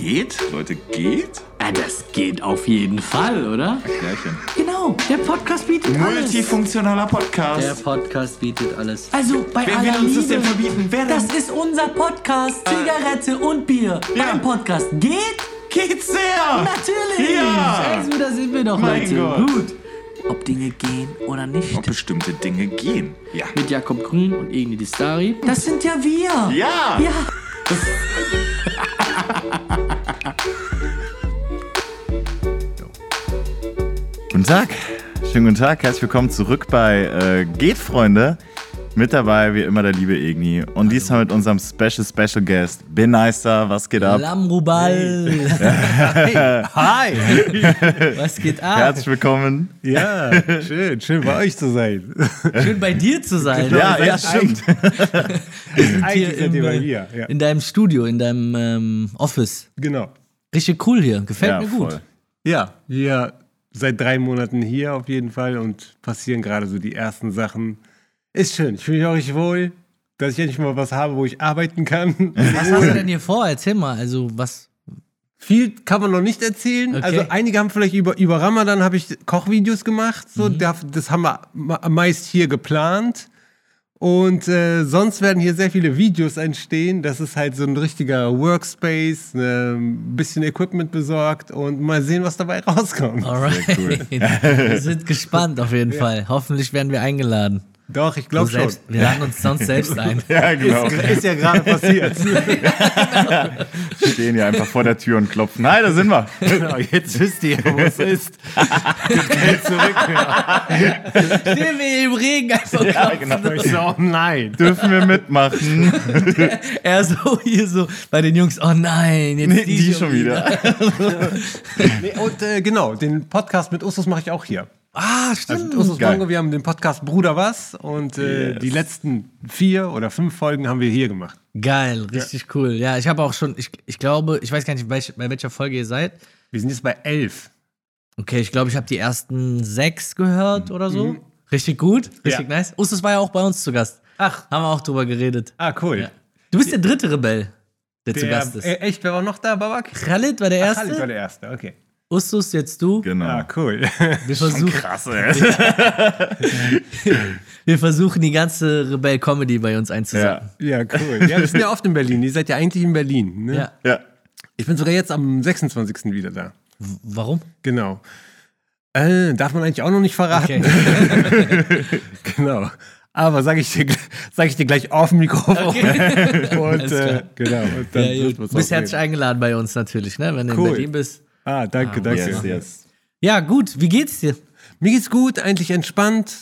geht? Leute, geht? Ja, das geht auf jeden Fall, oder? Klärchen. Genau, der Podcast bietet alles. Multifunktionaler Der Podcast. Podcast bietet alles. Also bei Wer aller will uns das Liebe, denn verbieten? Wer denn? Das ist unser Podcast. Zigarette und Bier. Ja. Beim Podcast geht Geht's sehr! natürlich. Ja. Also da sind wir doch, Mein Leute. Gott. Gut. Ob Dinge gehen oder nicht. Ob bestimmte Dinge gehen. Ja. Mit Jakob Grün und Igni Distari. Das sind ja wir. Ja! Ja. Guten Tag, schönen guten Tag, herzlich willkommen zurück bei äh, Geht Freunde. Mit dabei wie immer der liebe Igni und diesmal mit unserem Special Special Guest Ben Neister. Was geht ab? Lamrubal. Hi! Was geht ab? Herzlich willkommen. Ja, schön, schön bei euch zu sein. Schön bei dir zu sein. Ja, seid ja, stimmt. Hier Eigentlich seid im, bei äh, mir. Ja. In deinem Studio, in deinem ähm, Office. Genau. Richtig cool hier. Gefällt Ja, mir gut. voll. Ja, wir seit drei Monaten hier auf jeden Fall und passieren gerade so die ersten Sachen. Ist schön, ich fühle mich auch richtig wohl, dass ich endlich mal was habe, wo ich arbeiten kann. Was hast du denn hier vor? Erzähl mal. Also, was. Viel kann man noch nicht erzählen. Okay. Also einige haben vielleicht über, über Ramadan habe ich Kochvideos gemacht. So, Mhm. da- das haben wir meist hier geplant. Und äh, sonst werden hier sehr viele Videos entstehen. Das ist halt so ein richtiger Workspace, ne, ein bisschen Equipment besorgt und mal sehen, was dabei rauskommt. Alright. wir sind gespannt auf jeden Fall. Hoffentlich werden wir eingeladen. Doch, ich glaube schon. wir laden uns sonst selbst ein. Ja, genau. Ist, ist ja gerade passiert. Stehen hier einfach vor der Tür und klopfen. Hi, da sind wir. genau, jetzt wisst ihr, wo es ist. Geht kein zurück. Stehen wir hier im Regen einfach Ja, genau. Ich so, oh nein. Dürfen wir mitmachen? Er so hier so bei den Jungs, oh nein, jetzt Nee, die, die schon wieder. Nee, und äh, genau, den Podcast mit Ustus mache ich auch hier. Ah, Also stimmt. Geil. Mango, wir haben den Podcast Bruder was und äh, Yes. die letzten vier oder fünf Folgen haben wir hier gemacht. Geil, richtig cool. Ja, ich habe auch schon, ich, ich glaube, ich weiß gar nicht, welch, bei welcher Folge ihr seid. Wir sind jetzt bei elf. Okay, ich glaube, ich habe die ersten sechs gehört oder so. Richtig gut, richtig Ja. nice. Ustus war ja auch bei uns zu Gast. Ach, Haben wir auch drüber geredet. ah, cool. Du bist der dritte Rebell, der, zu Der, Gast ist. äh, echt, wer war noch da, Babak? Khalid war der erste. Khalid war der Erste, okay. Ustus, jetzt du. Genau. Ah, cool. Wir versuchen, Krass, ey. wir versuchen die ganze Rebell-Comedy bei uns einzusetzen. Ja. ja, cool. Ja, wir sind ja oft in Berlin. Ihr seid ja eigentlich in Berlin. Ne? Ja. ja. Ich bin sogar jetzt am 26. wieder da. W- Warum? Genau. Äh, darf man eigentlich auch noch nicht verraten. Okay. Genau. Aber sage ich, dir, sag ich dir gleich auf dem Mikrofon. Und, Alles äh, klar. genau. Und dann Ja, Du bist herzlich eingeladen bei uns natürlich, ne? wenn du Cool. in Berlin bist. Ah, danke, danke. Yes, yes. Ja, gut. Wie geht's dir? Mir geht's gut, eigentlich entspannt.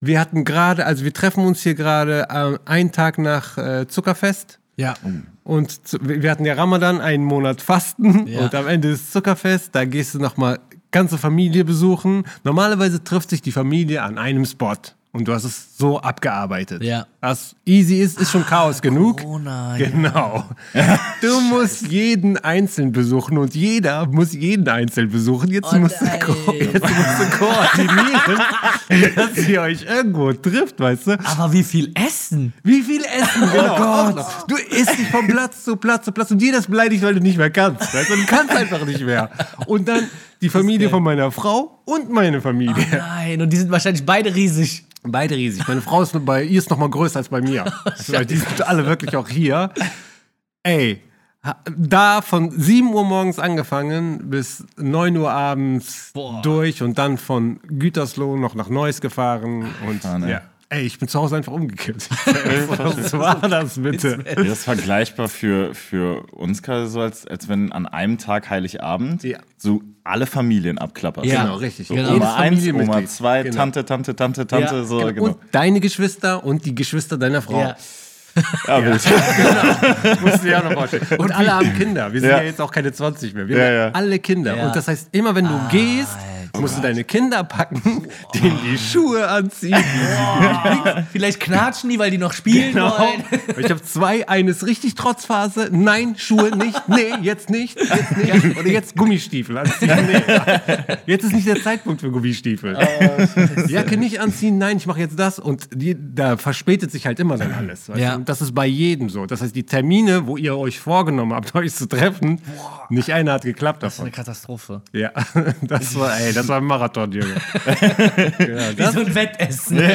Wir hatten gerade, also wir treffen uns hier gerade äh, einen Tag nach äh, Zuckerfest. Ja. Und zu, wir hatten ja Ramadan, einen Monat Fasten Ja. und am Ende ist Zuckerfest. Da gehst du nochmal ganze Familie besuchen. Normalerweise trifft sich die Familie an einem Spot und du hast es so abgearbeitet. Ja. Was easy ist, ist schon Chaos genug. Corona. ja. Genau. Du musst jeden einzeln besuchen und jeder muss jeden einzeln besuchen. Jetzt, Oh musst, du jetzt musst du koordinieren, dass ihr euch irgendwo trifft, weißt du? Aber wie viel Essen? Wie viel Essen, genau. auch noch. Du isst dich von Platz zu Platz zu Platz und jeder ist beleidigt, weil du nicht mehr kannst. Weißt du? Du kannst einfach nicht mehr. Und dann die Familie von meiner Frau und meine Familie. Nein, und die sind wahrscheinlich beide riesig. Beide riesig. Meine Frau ist bei ihr ist noch mal größer als bei mir. Weil die sind alle wirklich auch hier. Ey, da von 7 Uhr morgens angefangen bis 9 Uhr abends Boah. durch und dann von Gütersloh noch nach Neuss gefahren und Mann, ey. ja. Ey, ich bin zu Hause einfach umgekehrt. Was war das bitte? Ja, Das ist vergleichbar für, für uns gerade so, als, als wenn an einem Tag Heiligabend Ja. so alle Familien abklapperst. Ja. Genau, richtig. So Genau. Oma 1, Familienmitglied. Oma 2, Genau. Tante, Tante, Tante, Tante, Ja, so, Genau. genau. Und deine Geschwister und die Geschwister deiner Frau. Ja. Ja. Musst du dir auch noch vorstellen. Und alle haben Kinder. Wir sind Ja. ja, jetzt auch keine 20 mehr. Wir Ja, haben ja. alle Kinder. Ja. Und das heißt, immer wenn du gehst musst du deine Kinder packen, denen die Schuhe anziehen. Vielleicht knatschen die, weil die noch spielen Genau. wollen. Ich habe zwei, eines richtig Trotzphase. Nein, Schuhe nicht. Nee, jetzt nicht. Jetzt nicht. Oder jetzt Gummistiefel anziehen. Nee. Jetzt ist nicht der Zeitpunkt für Gummistiefel. Jacke nicht anziehen. Nein, ich mache jetzt das. Und die, da verspätet sich halt immer dann alles. Weißt Ja. du? Und das ist bei jedem so. Das heißt, die Termine, wo ihr euch vorgenommen habt, euch zu treffen, nicht einer hat geklappt Das ist davon. eine Katastrophe. Ja, das war, ey, das war ein Marathon, Junge. Wie so ein Wettessen.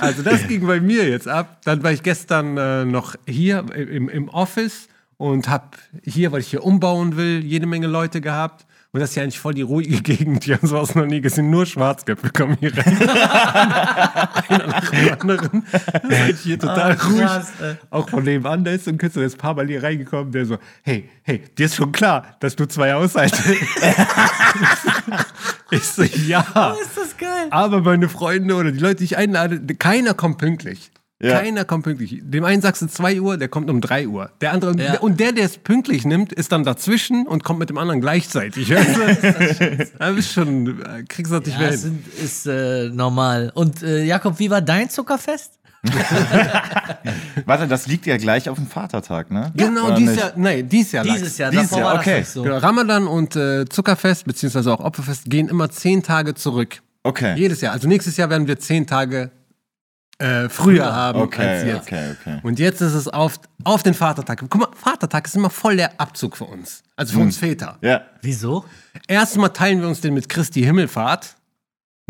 Also das ging bei mir jetzt ab. Dann war ich gestern äh, noch hier im, im Office und habe hier, weil ich hier umbauen will, jede Menge Leute gehabt. Und das ist ja eigentlich voll die ruhige Gegend. Die haben sowas noch nie gesehen. Nur Schwarzköpfe kommen hier rein. Einer nach dem anderen. Das ist hier total Ah, ruhig. krass. Auch von nebenan, da ist so ein Künstler, der ist ein paar Mal hier reingekommen, der so, hey, hey, dir ist schon klar, dass du zwei aushaltest. ich so, ja. Ist das geil? Aber meine Freunde oder die Leute, die ich einlade, keiner kommt pünktlich. Ja. Keiner kommt pünktlich. Dem einen sagst du 2 Uhr, der kommt um 3 Uhr. Der andere, Ja. und der, der es pünktlich nimmt, ist dann dazwischen und kommt mit dem anderen gleichzeitig. Du? Da bist schon, äh, kriegst du das nicht Ja, mehr das hin. sind, ist äh, normal. Und äh, Jakob, wie war dein Zuckerfest? Warte, das liegt ja gleich auf dem Vatertag, ne? Genau, Oder dieses nicht? Jahr, nein, dieses Jahr. Dieses. Jahr, Dieses Jahr, okay. so. Genau, Ramadan und äh, Zuckerfest, beziehungsweise auch Opferfest, gehen immer 10 Tage zurück. Okay. Jedes Jahr. Also nächstes Jahr werden wir 10 Tage äh, früher haben als Okay, jetzt. okay, okay. Und jetzt ist es auf, auf den Vatertag. Guck mal, Vatertag ist immer voll der Abzug für uns. Also Hm. für uns Väter. Ja. Wieso? Erstmal teilen wir uns den mit Christi Himmelfahrt.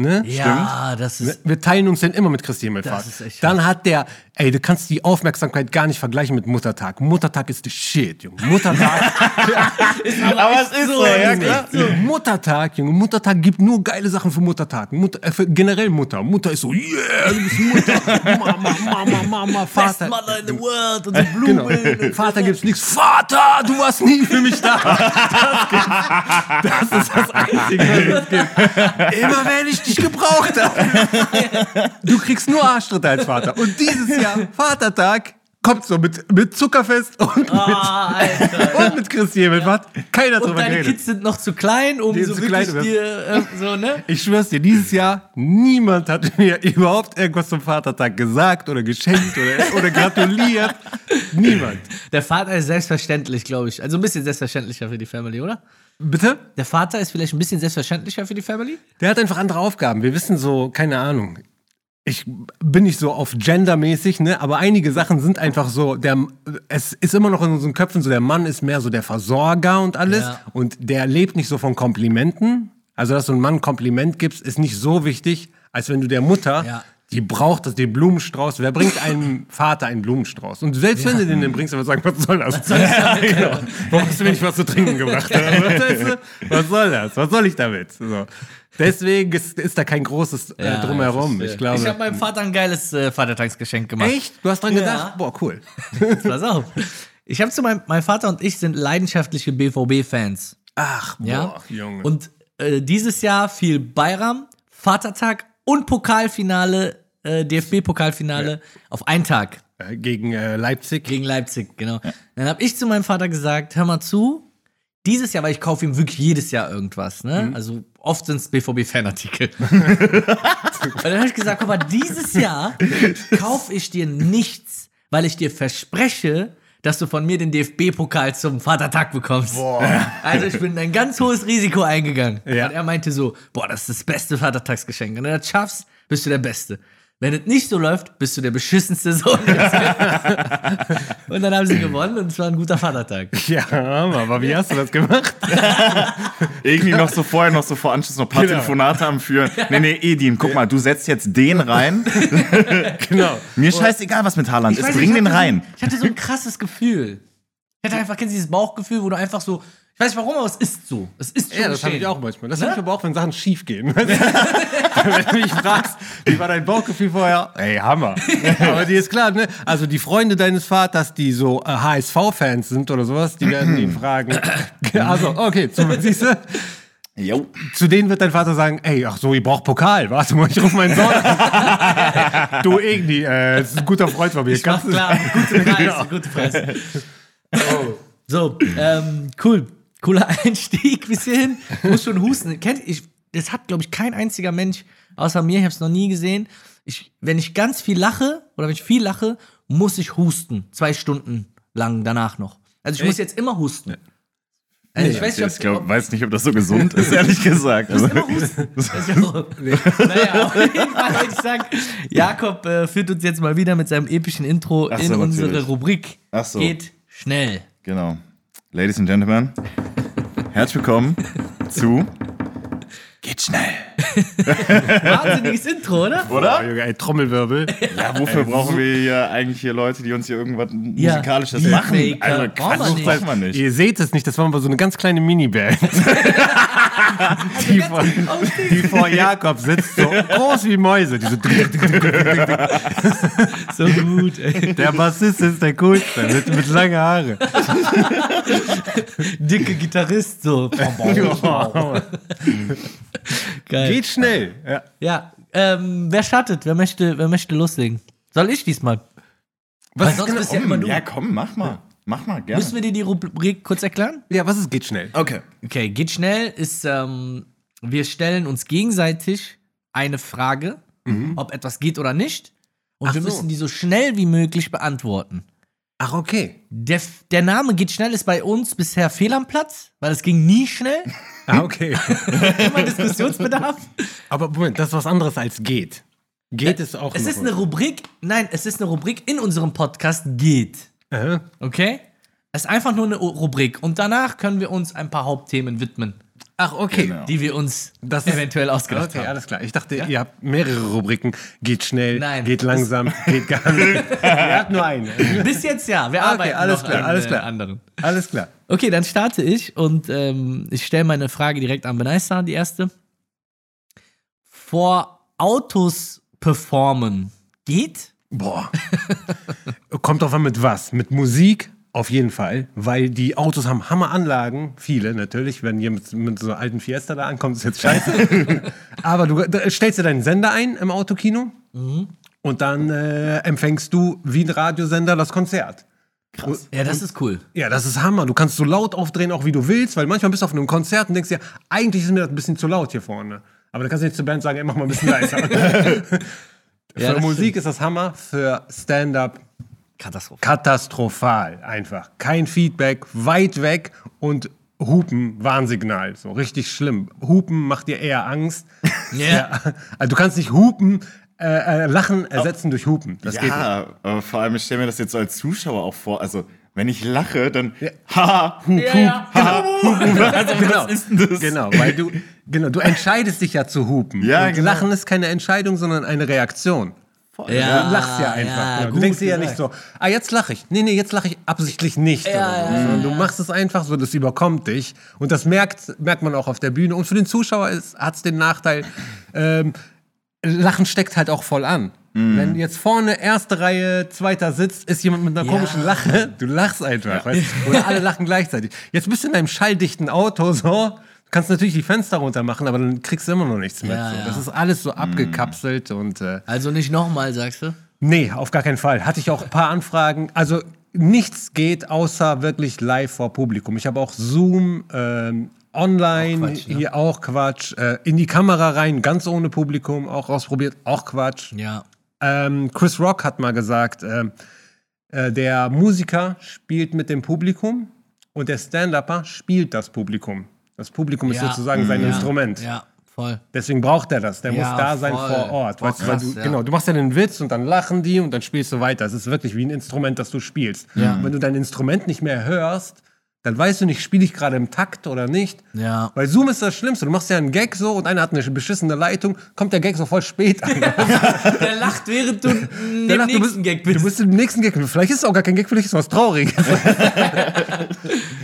Ne? Ja, das ist. Wir teilen uns den immer mit Christi Himmelfahrt. Das ist echt Dann hat der, ey, du kannst die Aufmerksamkeit gar nicht vergleichen mit Muttertag. Muttertag ist the shit, Junge. Muttertag. Aber es ist so, ja klar. Muttertag, Junge. Muttertag gibt nur geile Sachen für Muttertag. Mutter, äh, für generell Mutter. Mutter ist so, yeah, du bist Mutter. Mama, Mama, Mama, Best Vater. Mother in the world und so Genau. Blumen. Vater gibt's nichts. Vater, du warst nie für mich da. Das, das ist das Einzige, was es gibt. Immer wenn ich dich gebraucht habe. Du kriegst nur Arschtritte als Vater. Und dieses Jahr, Vatertag, kommt so mit, mit Zuckerfest und mit, Ah, Alter. und mit Christi Himmelfahrt. Keiner Und drüber deine geredet. Kids sind noch zu klein, um Die so wirklich dir, äh, so, ne? Ich schwör's dir, dieses Jahr, niemand hat mir überhaupt irgendwas zum Vatertag gesagt oder geschenkt oder, oder gratuliert. Niemand. Der Vater ist selbstverständlich, glaube ich. Also ein bisschen selbstverständlicher für die Family, oder? Bitte? Der Vater ist vielleicht ein bisschen selbstverständlicher für die Family? Der hat einfach andere Aufgaben. Wir wissen so, keine Ahnung. Ich bin nicht so auf gendermäßig, ne, aber einige Sachen sind einfach so, der, es ist immer noch in unseren Köpfen so, der Mann ist mehr so der Versorger und alles Ja. und der lebt nicht so von Komplimenten. Also, dass du einem Mann ein Kompliment gibst, ist nicht so wichtig, als wenn du der Mutter, Ja. Die braucht das, den Blumenstrauß. Wer bringt einem Vater einen Blumenstrauß? Und selbst wenn du den den bringst, dann sagen, was soll das? genau. Warum hast du mir nicht was zu trinken gebracht? Was soll das? Was soll ich damit? So. Deswegen ist, ist da kein großes äh, Ja, Drumherum. Ich glaube. Ich habe meinem Vater ein geiles äh, Vatertagsgeschenk gemacht. Echt? Du hast dran Ja. gedacht? Boah, cool. Pass auf. Ich habe zu meinem, mein Vater und ich sind leidenschaftliche BVB-Fans. Ach, boah, Ja. Junge. Und äh, dieses Jahr fiel Bayram, Vatertag und Pokalfinale, äh, DFB-Pokalfinale auf einen Tag Äh, gegen äh, Leipzig. gegen Leipzig, genau. Dann habe ich zu meinem Vater gesagt, hör mal zu, dieses Jahr, weil ich kaufe ihm wirklich jedes Jahr irgendwas, ne? Also oft sind es BVB-Fanartikel. Und dann habe ich gesagt, guck mal, dieses Jahr kaufe ich dir nichts, weil ich dir verspreche, dass du von mir den DFB-Pokal zum Vatertag bekommst. Also ich bin ein ganz hohes Risiko eingegangen. Ja. Und er meinte so, boah, das ist das beste Vatertagsgeschenk. Und wenn du das schaffst, bist du der Beste. Wenn es nicht so läuft, bist du der beschissenste Sohn. und dann haben sie gewonnen und es war ein guter Vatertag. Ja, aber wie hast du das gemacht? Irgendwie noch so vorher noch so vor Anschluss noch ein paar Genau. Telefonate am Führen. Nee, nee, Edin, guck mal, du setzt jetzt den rein. genau. Mir scheißegal, was mit Haaland Ich ist. weiß Bring den rein. So, ich hatte so ein krasses Gefühl. Ich hatte einfach, kennst du dieses Bauchgefühl, wo du einfach so, ich weiß nicht warum, aber es ist so. Es ist schon Ja, das habe ich auch manchmal. Das Ne? habe ich aber auch, wenn Sachen schief gehen. wenn du mich fragst, wie war dein Bauchgefühl vorher? Ey, Hammer. aber dir ist klar, ne? Also die Freunde deines Vaters, die so äh, HSV-Fans sind oder sowas, die werden ihn fragen. also, okay, zu, siehst du? Jo. Zu denen wird dein Vater sagen, ey, ach so, ihr braucht Pokal. Warte mal, ich rufe meinen Sohn an. du, irgendwie, äh, ist ein guter Freund von mir. Ich mach Kannst du- klar, gute Preis, Genau. gute Preis. So, ähm, cool. Cooler Einstieg bis hierhin. Ich muss schon husten. Kennt ich, das hat, glaube ich, kein einziger Mensch außer mir, ich habe es noch nie gesehen. Ich, wenn ich ganz viel lache oder wenn ich viel lache, muss ich husten. Zwei Stunden lang danach noch. Also ich muss jetzt immer husten. Also ich weiß Ich nicht, ob, glaub, weiß nicht, ob das so gesund ist, ehrlich gesagt. Also, ja naja, auf jeden Fall wollte ich sagen, Jakob äh, führt uns jetzt mal wieder mit seinem epischen Intro so, in unsere natürlich. Rubrik. Ach so. Geht schnell. genau. Ladies and Gentlemen, herzlich willkommen zu Geht schnell. Wahnsinniges Intro, oder? Oder? Junge, ein Trommelwirbel. Ja, wofür brauchen wir hier eigentlich hier Leute, die uns hier irgendwas Ja, Musikalisches die machen? Faker. Also wir Quatsch, nicht. braucht man nicht. Ihr seht es nicht, das war aber so eine ganz kleine Miniband. die, vor, die vor Jakob sitzt, so groß wie Mäuse. Die so So gut, ey. der Bassist ist der coolste, mit, mit langen Haare. Dicke Gitarrist, so. Geil. Geht schnell. Ja. Ja, ähm, wer startet? Wer möchte, wer möchte loslegen? Soll ich diesmal? Weil sonst bist ja immer du. Ja, komm, mach mal. Mach mal, gerne. Müssen wir dir die Rubrik kurz erklären? ja, was ist geht schnell? Okay. Okay, geht schnell ist, ähm, wir stellen uns gegenseitig eine Frage, ob etwas geht oder nicht. Und Ach wir so. müssen die so schnell wie möglich beantworten. Ach, okay. Der, der Name geht schnell ist bei uns bisher fehl am Platz, weil es ging nie schnell. Ah, okay. Immer Diskussionsbedarf. Aber Moment, das ist was anderes als geht. Geht ist auch Es ist eine Rubrik, nein, es ist eine Rubrik in unserem Podcast geht. Aha. Okay? Es ist einfach nur eine Rubrik. Und danach können wir uns ein paar Hauptthemen widmen, Ach, okay. Genau. die wir uns Das eventuell ausgedacht Okay, haben. alles klar. Ich dachte, ihr habt mehrere Rubriken. Geht schnell, Nein. geht langsam, geht gar nicht. ihr habt nur eine. Bis jetzt ja, wir Okay, arbeiten alles noch klar, an alles äh, klar. anderen. Alles klar. Okay, dann starte ich und ähm, ich stelle meine Frage direkt an Beneisa, die erste. Vor Autos performen geht? Boah. Kommt drauf an mit was? Mit Musik? Auf jeden Fall, weil die Autos haben Hammeranlagen, viele natürlich. Wenn ihr mit, mit so einer alten Fiesta da ankommt, ist jetzt scheiße. Aber du stellst dir deinen Sender ein im Autokino und dann äh, empfängst du wie ein Radiosender das Konzert. Krass. Ja, das ist cool. Ja, das ist Hammer. Du kannst so laut aufdrehen, auch wie du willst, weil manchmal bist du auf einem Konzert und denkst dir, eigentlich ist mir das ein bisschen zu laut hier vorne. Aber da kannst du nicht zur Band sagen, ey, mach mal ein bisschen leiser. für Ja, Musik ist das Hammer, für Stand-up Katastrophe. katastrophal einfach. Kein Feedback, weit weg und Hupen, Warnsignal. So richtig schlimm. Hupen macht dir eher Angst. Ja. Also du kannst nicht hupen, äh, äh, Lachen ersetzen durch Hupen. Das geht nicht. Ja, aber vor allem, ich stelle mir das jetzt so als Zuschauer auch vor. Also, wenn ich lache, dann ha, hup, Ja, hup, ja. ha, hup, hup. Also, Genau. was ist denn das? Genau, weil du, genau, du entscheidest dich ja zu hupen. Ja, und genau. Lachen ist keine Entscheidung, sondern eine Reaktion. Ja, Du lachst ja einfach. ja, genau. du denkst dir ja nicht so, ah, jetzt lache ich. Nee, nee, jetzt lache ich absichtlich nicht. so. ja, Sondern Du machst es einfach so, das überkommt dich. Und das merkt, merkt man auch auf der Bühne. Und für den Zuschauer hat es den Nachteil, ähm, Lachen steckt halt auch voll an. Wenn jetzt vorne erste Reihe, zweiter sitzt, ist jemand mit einer komischen Lache, du lachst einfach. Weißt? Oder alle lachen gleichzeitig. Jetzt bist du in einem schalldichten Auto so. Du kannst natürlich die Fenster runter machen, aber dann kriegst du immer noch nichts mit. Ja, so. ja. Das ist alles so abgekapselt und äh, Also nicht nochmal, sagst du? Nee, auf gar keinen Fall. Hatte ich auch ein paar Anfragen. Also nichts geht außer wirklich live vor Publikum. Ich habe auch Zoom, ähm, online, Auch Quatsch, ne? hier auch Quatsch, äh, in die Kamera rein, ganz ohne Publikum, auch ausprobiert, auch Quatsch. Ja. Ähm, Chris Rock hat mal gesagt, ähm, äh, der Musiker spielt mit dem Publikum und der Stand-Upper spielt das Publikum. Das Publikum ist Ja. sozusagen sein ja. Instrument. Ja, voll. Deswegen braucht er das. Der muss da sein voll. vor Ort. Weißt krass, du. Genau, du machst ja den Witz und dann lachen die und dann spielst du weiter. Es ist wirklich wie ein Instrument, das du spielst. Wenn du dein Instrument nicht mehr hörst, dann weißt du nicht, spiele ich gerade im Takt oder nicht. Ja. Bei Zoom ist das Schlimmste. Du machst ja einen Gag so und einer hat eine beschissene Leitung, kommt der Gag so voll spät an. Der lacht, während du Der neben lacht, du, nächsten bist, Gag du bist. bist im nächsten Gag. Vielleicht ist es auch gar kein Gag, vielleicht ist es was Trauriges.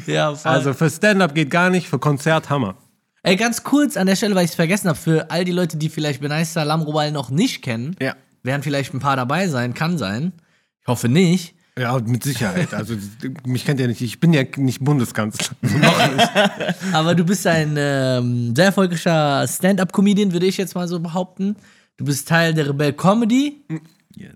Ja, voll. Also für Stand-Up geht gar nicht, für Konzert Hammer. Ey, ganz kurz an der Stelle, weil ich es vergessen habe, für all die Leute, die vielleicht Beneista Lamrobal noch nicht kennen, Ja. werden vielleicht ein paar dabei sein, kann sein. Ich hoffe nicht. Ja, mit Sicherheit. Also mich kennt ihr nicht. Ich bin ja nicht Bundeskanzler. Noch nicht. Aber du bist ein ähm, sehr erfolgreicher Stand-up-Comedian, würde ich jetzt mal so behaupten. Du bist Teil der Rebel Comedy.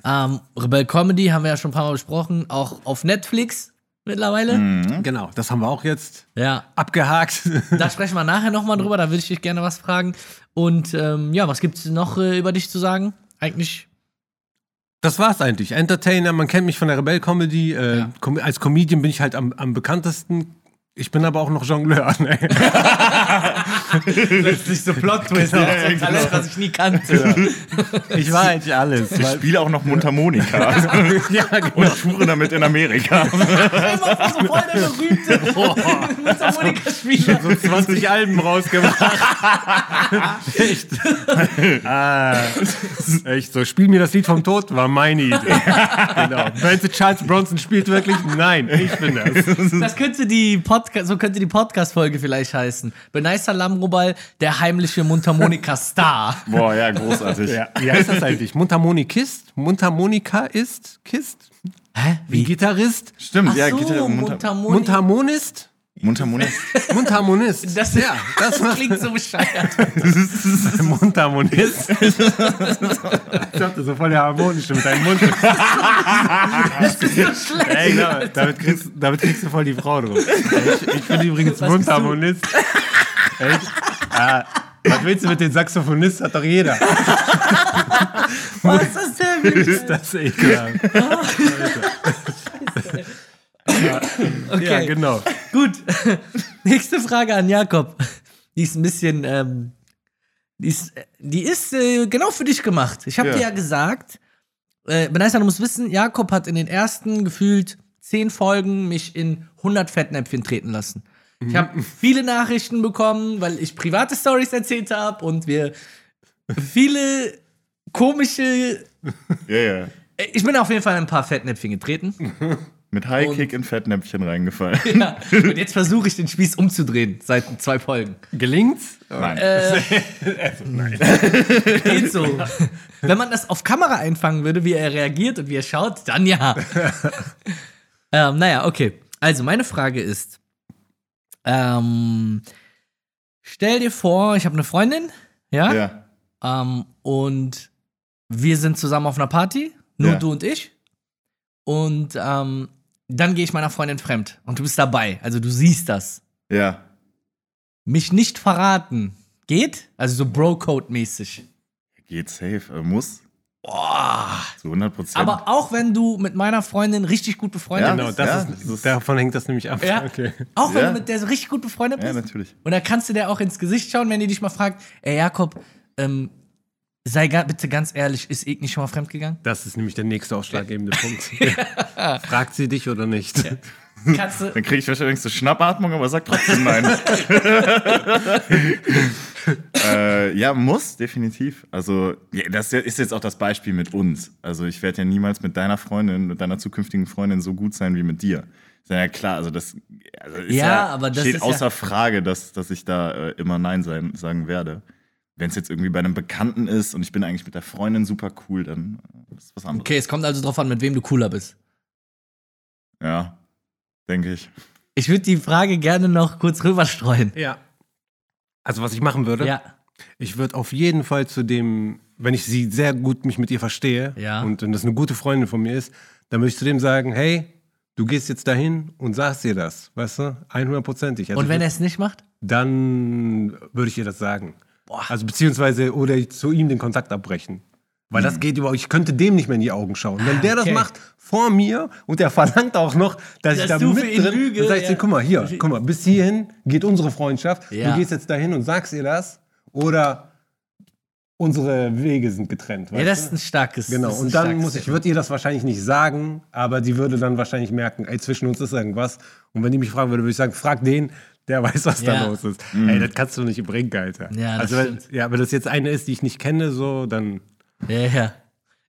Ähm, Rebel Comedy haben wir ja schon ein paar Mal besprochen, auch auf Netflix. mittlerweile. Genau, das haben wir auch jetzt Ja. abgehakt. Da sprechen wir nachher nochmal drüber, da würde ich dich gerne was fragen. Und ähm, ja, was gibt's noch äh, über dich zu sagen? Eigentlich. Das war's eigentlich. Entertainer, man kennt mich von der Rebell-Comedy. Äh, Ja. Als Comedian bin ich halt am, am bekanntesten. Ich bin aber auch noch Jongleur. Ne? Plötzlich so Plot-Twist. genau. Alles, was ich nie kannte. Ich war eigentlich alles. Ich spiele auch noch Mundharmonika ja, genau. und toure damit in Amerika. Immer so voll der berühmte Mundharmonika-Spieler. so 20 Alben rausgemacht. Echt. ah, echt so. Spiel mir das Lied vom Tod war meine Idee. genau. Du, Charles Bronson spielt wirklich? Nein, ich bin das. Das könnte die Podcast, so könnte die Podcast-Folge vielleicht heißen. Beneister Lamrobal, der heimliche Mundharmonika-Star. Boah, ja, großartig. Ja, wie heißt das eigentlich? Mundharmonikist? Mundharmonika ist? Kist? Hä? Wie Gitarrist? Stimmt, Ach ja, so, Gitarre, Mundhar Mundharmonika. Mundharmonist? Mundharmonist. Das, ja, das, klingt so bescheuert. Mundharmonist. ich dachte so voll der harmonische mit deinem Mund. Das ist so schlecht. Ey, genau, damit, kriegst, damit kriegst du voll die Frau drauf. Ich, ich bin übrigens Was? Mundharmonist. Echt? Ah, was willst du mit den Saxophonist? Hat doch jeder. Was ist das denn? Ist das Okay, Ja, genau. gut. Nächste Frage an Jakob. Die ist ein bisschen, ähm, die ist, die ist äh, genau für dich gemacht. Ich habe Ja. dir ja gesagt, äh, Beneister, du musst wissen, Jakob hat in den ersten gefühlt zehn Folgen mich in 100 Fettnäpfchen treten lassen. Ich habe viele Nachrichten bekommen, weil ich private Stories erzählt habe und wir viele komische. Ja, ja. Äh, Ich bin auf jeden Fall in ein paar Fettnäpfchen getreten. Mit High Kick in Fettnäpfchen reingefallen. Ja. Und jetzt versuche ich den Spieß umzudrehen seit zwei Folgen. Gelingt's? Nein. Geht so. Wenn man das auf Kamera einfangen würde, wie er reagiert und wie er schaut, dann ja. ähm, naja, okay. Also, meine Frage ist: ähm, Stell dir vor, ich habe eine Freundin, ja, Ja. Ähm, und wir sind zusammen auf einer Party, nur Ja. du und ich. Und ähm, dann gehe ich meiner Freundin fremd und du bist dabei. Also, du siehst das. Ja. Mich nicht verraten. Geht? Also, so Bro-Code-mäßig. Geht safe. äh, Muss. Boah. Zu 100 Prozent. Aber auch wenn du mit meiner Freundin richtig gut befreundet Ja, Genau, bist. das Ja, ist, davon hängt das nämlich ab. Ja. Okay. Auch wenn Ja. du mit der so richtig gut befreundet Ja, bist. natürlich. und dann kannst du dir auch ins Gesicht schauen, wenn die dich mal fragt, ey Jakob, ähm, sei ga bitte ganz ehrlich, ist Igni schon mal fremdgegangen? Das ist nämlich der nächste ausschlaggebende Punkt. Fragt sie dich oder nicht? Kannst du, Dann kriege ich wahrscheinlich so Schnappatmung, aber sag trotzdem nein. äh, ja, muss, definitiv. Also, ja, das ist jetzt auch das Beispiel mit uns. Also, ich werde ja niemals mit deiner Freundin, mit deiner zukünftigen Freundin so gut sein wie mit dir. Ist ja klar, also das, also ist Ja, aber das steht ist ja- außer Frage, dass, dass ich da äh, immer Nein sein, sagen werde. Wenn es jetzt irgendwie bei einem Bekannten ist und ich bin eigentlich mit der Freundin super cool, dann äh, ist was anderes. okay, es kommt also drauf an, mit wem du cooler bist. Ja, denke ich. Ich würde die Frage gerne noch kurz rüberstreuen. Ja. Also, was ich machen würde, Ja. ich würde auf jeden Fall zu dem, wenn ich sie sehr gut mich mit ihr verstehe Ja. und wenn das eine gute Freundin von mir ist, dann würde ich zu dem sagen, hey, du gehst jetzt dahin und sagst ihr das, weißt du? 100%ig. Also Und wenn er es nicht macht? dann würde ich ihr das sagen. Also beziehungsweise oder ich zu ihm den Kontakt abbrechen. Weil das geht überhaupt, ich könnte dem nicht mehr in die Augen schauen. Wenn der das okay. macht vor mir und der verlangt auch noch, dass, ich Dass da du mit drin, lüge, dann sag ich ja. guck mal, hier, guck mal, bis hierhin geht unsere Freundschaft. Ja. Du gehst jetzt dahin und sagst ihr das oder unsere Wege sind getrennt. Ja, das ist ein starkes. Genau, das und dann muss ich, würde ihr das wahrscheinlich nicht sagen, aber die würde dann wahrscheinlich merken, ey, zwischen uns ist irgendwas. Und wenn die mich fragen würde, würde ich sagen, frag den, der weiß, was Ja. da los ist. Ey, das kannst du nicht bringen, Alter. Ja, das also, wenn, ja, wenn das jetzt eine ist, die ich nicht kenne, so, dann Ja, ja.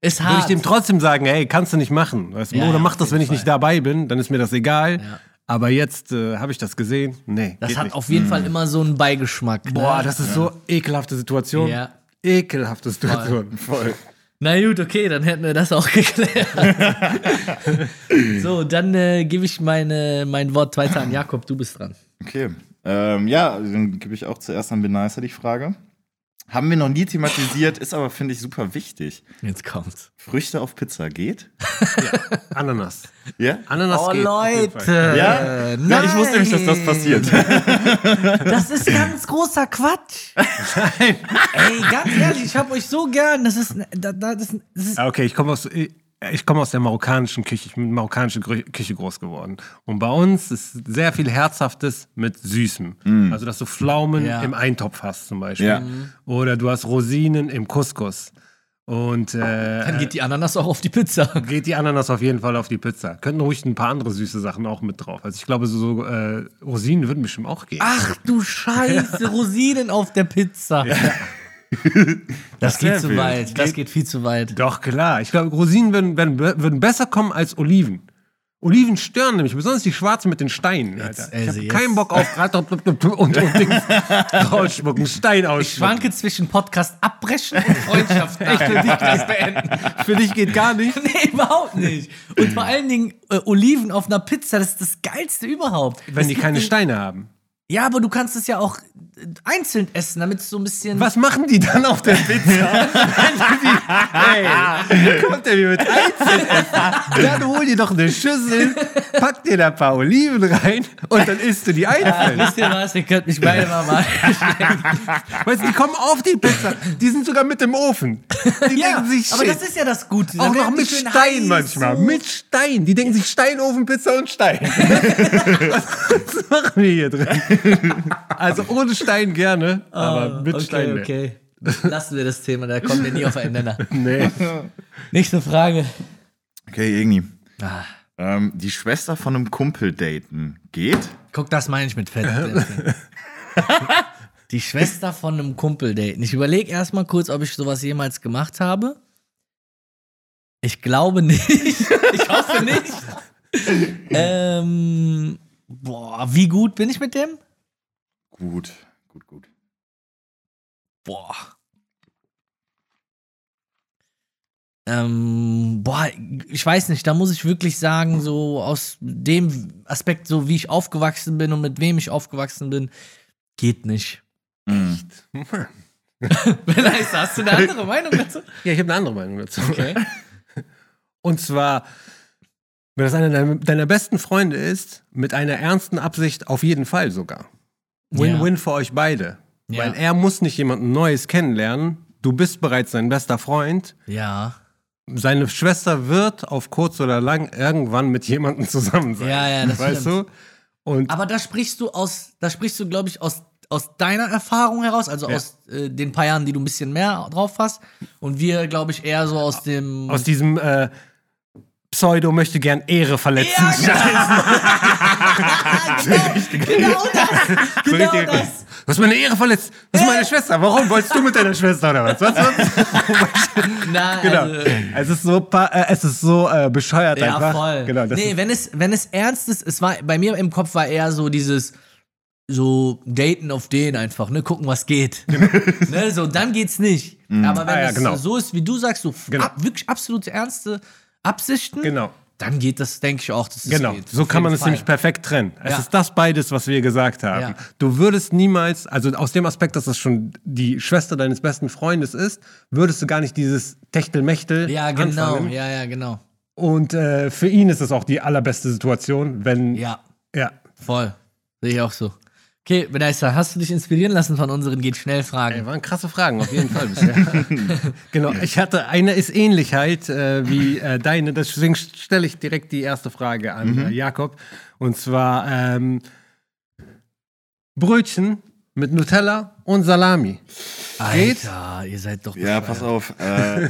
Ist würde ich hart. dem trotzdem sagen, ey, kannst du nicht machen. Weißt du? Ja, Oder ja, mach das, wenn ich Fall. nicht dabei bin, dann ist mir das egal. Ja. Aber jetzt äh, habe ich das gesehen. Nee, das hat nicht. auf jeden Fall immer so einen Beigeschmack. Ne? Boah, das ist so ekelhafte Situation. Ja. Ekelhafte Situation. Voll. Na gut, okay, dann hätten wir das auch geklärt. so, dann äh, gebe ich meine, mein Wort weiter an Jakob. Du bist dran. Okay. Ähm, ja, dann gebe ich auch zuerst an Benicer die Frage. Haben wir noch nie thematisiert, ist aber, finde ich, super wichtig. Jetzt kommt's. Früchte auf Pizza geht? Ananas. Ja? Ananas Oh geht Fall. Leute. Ja? Nein. Ja, ich wusste nämlich, dass das passiert. Das ist ganz großer Quatsch. Ey, ganz ehrlich, ich hab euch so gern. Das ist, da, da, das, das ist Ah, Okay, ich komme aus, ich komme aus der marokkanischen Küche. Ich bin in marokkanische Küche groß geworden. Und bei uns ist sehr viel Herzhaftes mit Süßem. Also, dass du Pflaumen Ja. im Eintopf hast zum Beispiel. Ja. Oder du hast Rosinen im Couscous. Und äh, dann geht die Ananas auch auf die Pizza. geht die Ananas auf jeden Fall auf die Pizza. Könnten ruhig ein paar andere süße Sachen auch mit drauf. Also ich glaube, so, so äh, Rosinen würden bestimmt auch gehen. Ach du Scheiße, Rosinen auf der Pizza. Das sehr geht zu weit. Das geht viel zu weit. Doch, klar. Ich glaube, Rosinen würden, würden, würden besser kommen als Oliven. Oliven stören nämlich, besonders die schwarzen mit den Steinen. Alter. ich also habe jetzt- keinen Bock auf gerade und, und, und Dings rausschmucken, Stein Ich ausschmucken. schwanke zwischen Podcast abbrechen und Freundschaft nach dem Podcast beenden. Für dich geht gar nicht. Nee, überhaupt nicht. Und vor allen Dingen äh, Oliven auf einer Pizza, das ist das Geilste überhaupt. Wenn die keine Steine haben. Ja, aber du kannst es ja auch äh, einzeln essen, damit es so ein bisschen. Was machen die dann auf der Pizza? Ey, kommt der mir mit einzeln essen? Dann hol dir doch eine Schüssel, pack dir da ein paar Oliven rein und dann isst du die einzeln. wisst ihr was? Ihr könnt mich beide mal mal. Weißt du, die kommen auf die Pizza. Die sind sogar mit im Ofen. Die ja, denken sich, aber shit. das ist ja das Gute. Auch noch die mit Stein manchmal. so. Mit Stein. Die denken sich Steinofen, Pizza und Stein. Was machen wir hier drin? Also ohne Stein gerne, aber mit okay, Stein. nee. okay. Lassen wir das Thema, da kommt ihr nie auf einen Nenner. Nee. Nächste Frage. Okay, Igni. Ah, Ähm, die Schwester von einem Kumpel daten geht? guck, das meine ich mit Fett. Die Schwester von einem Kumpel daten. Ich überlege erstmal kurz, ob ich sowas jemals gemacht habe. Ich glaube nicht. Ich hoffe nicht. ähm, boah, wie gut bin ich mit dem? Gut, gut, gut. Boah. Ähm, boah, ich weiß nicht, da muss ich wirklich sagen, so aus dem Aspekt, so wie ich aufgewachsen bin und mit wem ich aufgewachsen bin, geht nicht. Mhm. Nice, hast du eine andere Meinung dazu? Ja, ich habe eine andere Meinung dazu. Okay. Und zwar, wenn das einer deiner besten Freunde ist, mit einer ernsten Absicht auf jeden Fall sogar. Win-win für euch beide. Ja. Weil er muss nicht jemanden Neues kennenlernen. Du bist bereits sein bester Freund. Ja. Seine Schwester wird auf kurz oder lang irgendwann mit jemandem zusammen sein. Ja, ja, das Weißt stimmt. du? Und Aber da sprichst du aus, da sprichst du, glaube ich, aus, aus deiner Erfahrung heraus, also Ja. aus äh, den paar Jahren, die du ein bisschen mehr drauf hast. Und wir, glaube ich, eher so aus dem. aus diesem äh, Pseudo möchte gern Ehre verletzen. genau, genau das! Genau richtig- das! Du hast meine Ehre verletzt. Das ist meine Schwester. Warum wolltest du mit deiner Schwester oder was? was, was? Na, genau. also, es ist so, äh, es ist so äh, bescheuert ja, einfach. voll. Genau, nee, wenn es, wenn es ernst ist, es war, bei mir im Kopf war eher so dieses, so daten auf den einfach, ne, gucken, was geht. ne, so, dann geht's nicht. Aber wenn Ah, ja, es genau. so ist, wie du sagst, so Genau. ab, wirklich absolute ernste Absichten, genau. dann geht das, denke ich auch, dass es Genau, geht. so kann man es nämlich perfekt trennen. Es Ja. ist das beides, was wir gesagt haben. Ja. Du würdest niemals, also aus dem Aspekt, dass das schon die Schwester deines besten Freundes ist, würdest du gar nicht dieses Techtelmechtel Ja, genau, anfangen. ja, ja, genau. Und äh, für ihn ist es auch die allerbeste Situation, wenn Ja, ja. voll. Sehe ich auch so. Okay, Beneisa, hast du dich inspirieren lassen von unseren Geht schnell Ey, Fragen? waren krasse Fragen, auf jeden Fall bisher. genau, ich hatte, eine ist ähnlich halt äh, wie äh, deine, deswegen stelle ich direkt die erste Frage an Mhm. äh, Jakob. Und zwar ähm, Brötchen mit Nutella und Salami. Geht? Alter, ihr seid doch Ja, pass auf. Äh,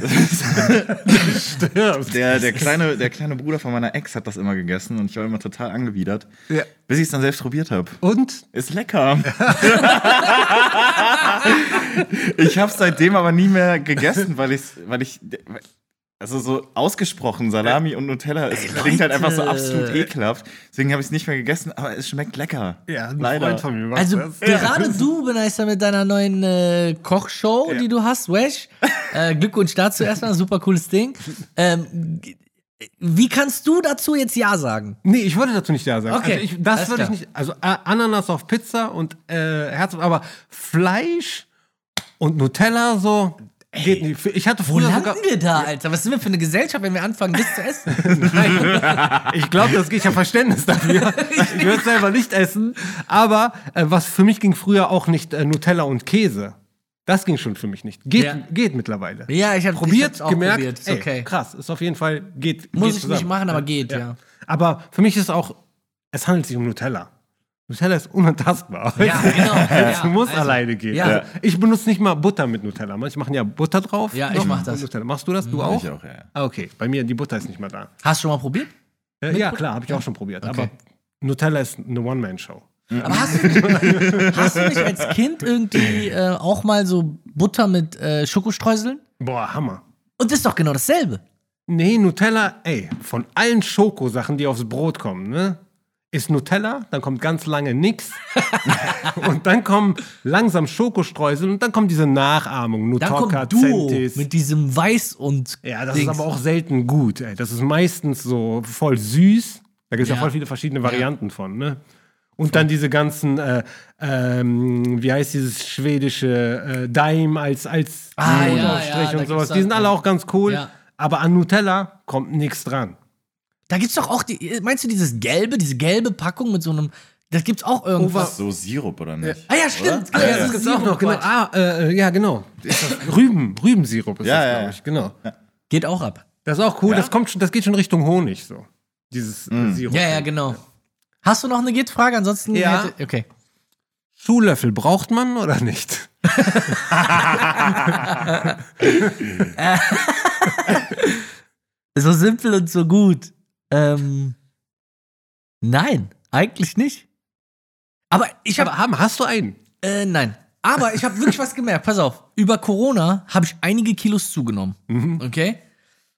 der, der, kleine, der kleine Bruder von meiner Ex hat das immer gegessen und ich war immer total angewidert, Ja. bis ich es dann selbst probiert habe. Und? Ist lecker. ich habe seitdem aber nie mehr gegessen, weil ich, weil ich, also so ausgesprochen Salami und Nutella, es klingt halt einfach so absolut ekelhaft. Deswegen habe ich es nicht mehr gegessen, aber es schmeckt lecker. Ja, ein leider. Freund von mir macht Also das. gerade du, Beneisa, mit deiner neuen äh, Kochshow, die du hast, Wesh. Äh, Glückwunsch dazu erstmal, super cooles Ding. Ähm, wie kannst du dazu jetzt Ja sagen? Nee, ich wollte dazu nicht ja sagen. Okay, Also ich, das alles würde ich nicht. Also A- Ananas auf Pizza und äh, Herz, aber Fleisch Und Nutella so geht nicht. Ich hatte Wo früher landen sogar. wir da, Alter? Was sind wir für eine Gesellschaft, wenn wir anfangen, das zu essen? Ich glaube, das geht ja Verständnis dafür. Ich würde selber nicht essen. Aber äh, was für mich ging früher auch nicht äh, Nutella und Käse. Das ging schon für mich nicht. Geht, Ja. geht mittlerweile. ja, ich habe Probiert, gemerkt, Probiert. Ist ey, okay. krass, ist auf jeden Fall, geht. Muss geht ich zusammen. nicht machen, aber geht, ja. Aber für mich ist auch, es handelt sich um Nutella. Nutella ist unantastbar. Ja, genau. Es Ja, muss also, alleine gehen. ja. Also, ich benutze nicht mal Butter mit Nutella. Manche machen ja Butter drauf. Ja, ich noch mach und das. Mhm. Nutella. Machst du das? Du auch? Ich auch, ja. Ah, okay. Bei mir, die Butter ist nicht mehr da. Hast du schon mal probiert? Äh, ja, klar, habe ich auch schon probiert. Okay. Aber Nutella ist eine One-Man-Show. Aber hast du, hast du nicht als Kind irgendwie äh, auch mal so Butter mit äh, Schokostreuseln? Boah, Hammer. Und das ist doch genau dasselbe. Nee, Nutella, ey, von allen Schokosachen, die aufs Brot kommen, ne? Ist Nutella, dann kommt ganz lange nix. und dann kommen langsam Schokostreusel und dann kommt diese Nachahmung. Nutoka, Centis. mit diesem Weiß und Ja, das Dings. ist aber auch selten gut, ey. Das ist meistens so voll süß. Da gibt es ja. Ja. voll viele verschiedene Varianten von, ne? Und dann diese ganzen, äh, ähm, wie heißt dieses schwedische äh, Daim als, als Ah, ja, ja, und sowas. Die sind alle auch ganz cool. Ja. Aber an Nutella kommt nichts dran. Da gibt's doch auch die, meinst du dieses gelbe, diese gelbe Packung mit so einem, das gibt's auch irgendwas. So Sirup oder nicht? Ah ja, stimmt. Ah, ja, das gibt's auch noch, genau. Ah, äh, ja, genau. Rüben, Rübensirup ist Ja, das, glaube ich. Genau. Geht auch ab. Das ist auch cool. Das kommt schon, das geht schon Richtung Honig so. Dieses äh, Sirup. Ja, ja, genau. Hast du noch eine Git-Frage? Ansonsten Ja. hätte, okay. Schuhlöffel braucht man oder nicht? So simpel und so gut. Ähm, nein, eigentlich nicht. Aber ich habe haben, hast du einen? Äh, nein. Aber ich habe wirklich was gemerkt. Pass auf. Über Corona habe ich einige Kilos zugenommen. Okay?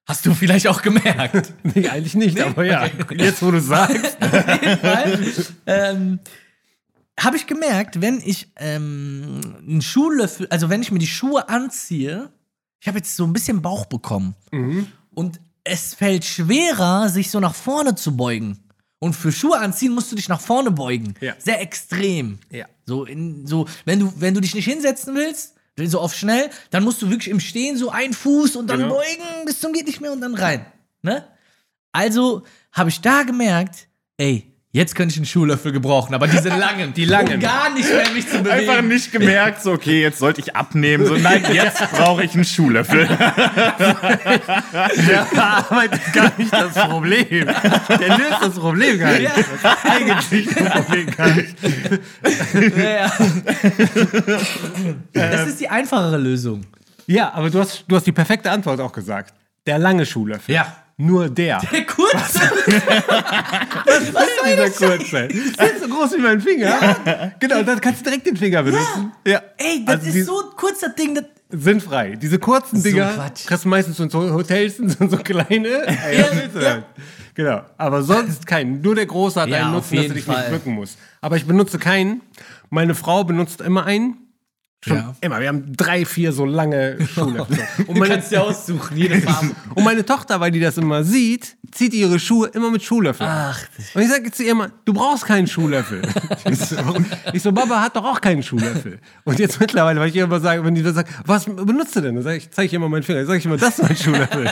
Hast du vielleicht auch gemerkt. Nee, eigentlich nicht, aber ja. Jetzt, wo du sagst. Weil, ähm, habe ich gemerkt, wenn ich ähm, einen Schuhlöffel, also wenn ich mir die Schuhe anziehe, ich habe jetzt so ein bisschen Bauch bekommen. Und es fällt schwerer, sich so nach vorne zu beugen. Und für Schuhe anziehen musst du dich nach vorne beugen. Ja. Sehr extrem. Ja. So, in, so wenn, du, wenn du dich nicht hinsetzen willst, so auf schnell, dann musst du wirklich im Stehen so einen Fuß und dann Genau. beugen bis zum geht nicht mehr und dann rein. Ne? Also habe ich da gemerkt, ey, jetzt könnte ich einen Schuhlöffel gebrauchen, aber diese langen, Die langen. um gar nicht mehr mich zu bewegen. Einfach nicht gemerkt, so, okay, jetzt sollte ich abnehmen. So, nein, jetzt brauche ich einen Schuhlöffel. Der verarbeitet gar nicht das Problem. Der löst das Problem gar nicht. Ja. Das eigentliche Problem gar nicht. Ja. Das ist die einfachere Lösung. Ja, aber du hast, du hast die perfekte Antwort auch gesagt. Der lange Schuhlöffel. Ja. Nur der. Der kurze. Was soll dieser kurze? Das ist so groß wie mein Finger. Genau, dann kannst du direkt den Finger benutzen. Ja. Ey, das Also ist so ein kurzer Ding. Das, Sinnfrei. Diese kurzen So Dinger Quatsch. kriegst du meistens in so Hotels, sind so kleine. Ey, Ja, was ja. Genau. Aber sonst keinen. Nur der Große hat Ja, einen Nutzen, dass du dich Fall. nicht bücken musst. Aber ich benutze keinen. Meine Frau benutzt immer einen. Schon Ja. immer. Wir haben drei, vier so lange Schuhlöffel. Und meine, kannst dir aussuchen, jede Farbe. und meine Tochter, weil die das immer sieht, zieht ihre Schuhe immer mit Schuhlöffel. Ach, Und ich sage zu ihr immer, du brauchst keinen Schuhlöffel. ich, so, Baba hat doch auch keinen Schuhlöffel. Und jetzt mittlerweile, weil ich ihr immer sage, wenn die dann sagt, was benutzt du denn? Dann sage ich, zeige ich immer meinen Finger. Dann sage ich immer, das ist mein Schuhlöffel.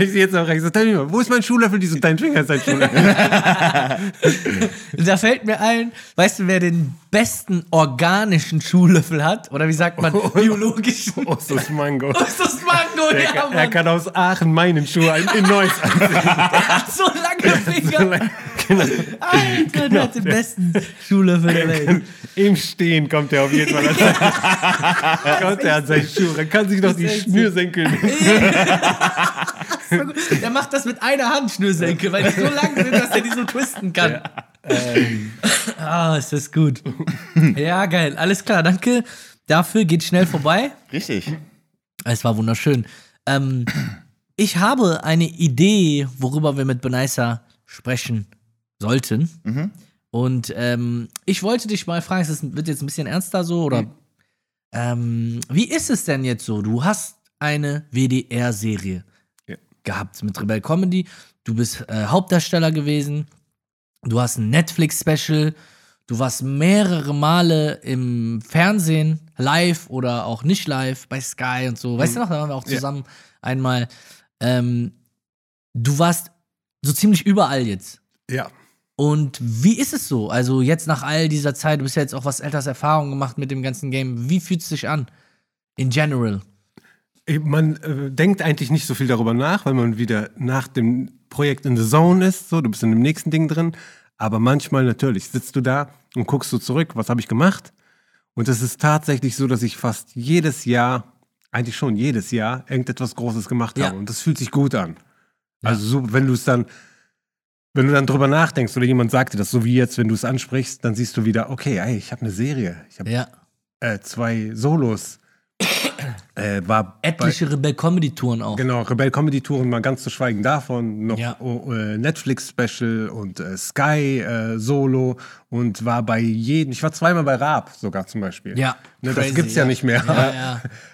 ich sehe jetzt auch recht. Ich so, mal, wo ist mein Schuhlöffel? Die so, dein Finger ist dein Schuhlöffel. Da fällt mir ein, weißt du, wer den besten organischen Schuhlöffel hat? Oder wie sagt man, biologischen? Ostos Mango. ist das Mango, Er ja, kann, er kann aus Aachen meinen Schuh in, in Neuss anziehen. Der hat so lange Finger. genau. Alter, der hat den besten Schuhlöffel der Welt. Im Stehen kommt er auf jeden Fall an kommt er an seine Schuhe. Er kann sich noch die so. Schnürsenkel Der macht das mit einer Hand, Schnürsenkel, weil die so lang sind, dass er die so twisten kann. Ah, ist das gut. Ja, geil. Alles klar, danke. Dafür geht schnell vorbei. Richtig. Es war wunderschön. Ähm, ich habe eine Idee, worüber wir mit Benaisa sprechen sollten. Und ähm, ich wollte dich mal fragen, es wird jetzt ein bisschen ernster so, oder ähm, wie ist es denn jetzt so? Du hast eine WDR-Serie Ja. gehabt mit Rebel Comedy. Du bist äh, Hauptdarsteller gewesen. Du hast ein Netflix-Special. Du warst mehrere Male im Fernsehen live oder auch nicht live bei Sky und so. Weißt du noch, da waren wir auch zusammen einmal. Ähm, du warst so ziemlich überall jetzt. Ja. Und wie ist es so? Also jetzt nach all dieser Zeit, du bist ja jetzt auch was älteres Erfahrung gemacht mit dem ganzen Game. Wie fühlt es sich an? In general. Man äh, denkt eigentlich nicht so viel darüber nach, weil man wieder nach dem Projekt in the Zone ist. So, du bist in dem nächsten Ding drin. Aber manchmal natürlich sitzt du da und guckst so zurück, was habe ich gemacht? Und es ist tatsächlich so, dass ich fast jedes Jahr, eigentlich schon jedes Jahr, irgendetwas Großes gemacht Ja. habe. Und das fühlt sich gut an. Also so, wenn du es dann, wenn du dann drüber nachdenkst oder jemand sagt dir das, so wie jetzt, wenn du es ansprichst, dann siehst du wieder, okay, ey, ich habe eine Serie, ich habe Ja. äh, zwei Solos, äh, war bei, Etliche Rebell-Comedy-Touren auch. Genau, Rebell Comedy Touren, mal ganz zu schweigen davon. Noch Ja. äh, Netflix Special und äh, Sky äh, Solo und war bei jedem, ich war zweimal bei Raab sogar zum Beispiel. Ja, Ne, das crazy, gibt's ja, ja. nicht mehr.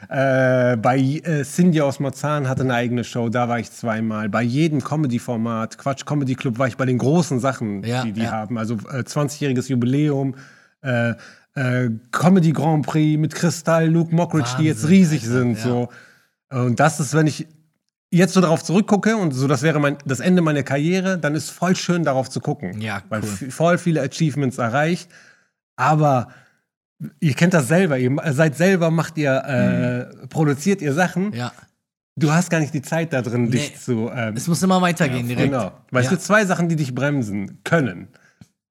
Ja, äh, bei Cindy aus Marzahn hatte eine eigene Show, da war ich zweimal. Bei jedem Comedy-Format, Quatsch Comedy Club, war ich bei den großen Sachen, die die haben. Also äh, 20-jähriges Jubiläum, äh, Comedy Grand Prix mit Kristall, Luke Mockridge, die jetzt Wahnsinn, riesig Alter, sind. ja. So. Und das ist, wenn ich jetzt so darauf zurückgucke und so, das wäre mein, das Ende meiner Karriere, dann ist voll schön darauf zu gucken. Ja, Weil cool. f- voll viele Achievements erreicht. Aber ihr kennt das selber, ihr seid selber, macht ihr, äh, produziert ihr Sachen. ja. Du hast gar nicht die Zeit da drin, dich Nee. zu. Ähm, Es muss immer weitergehen direkt. genau. Weil es Ja. gibt zwei Sachen, die dich bremsen können: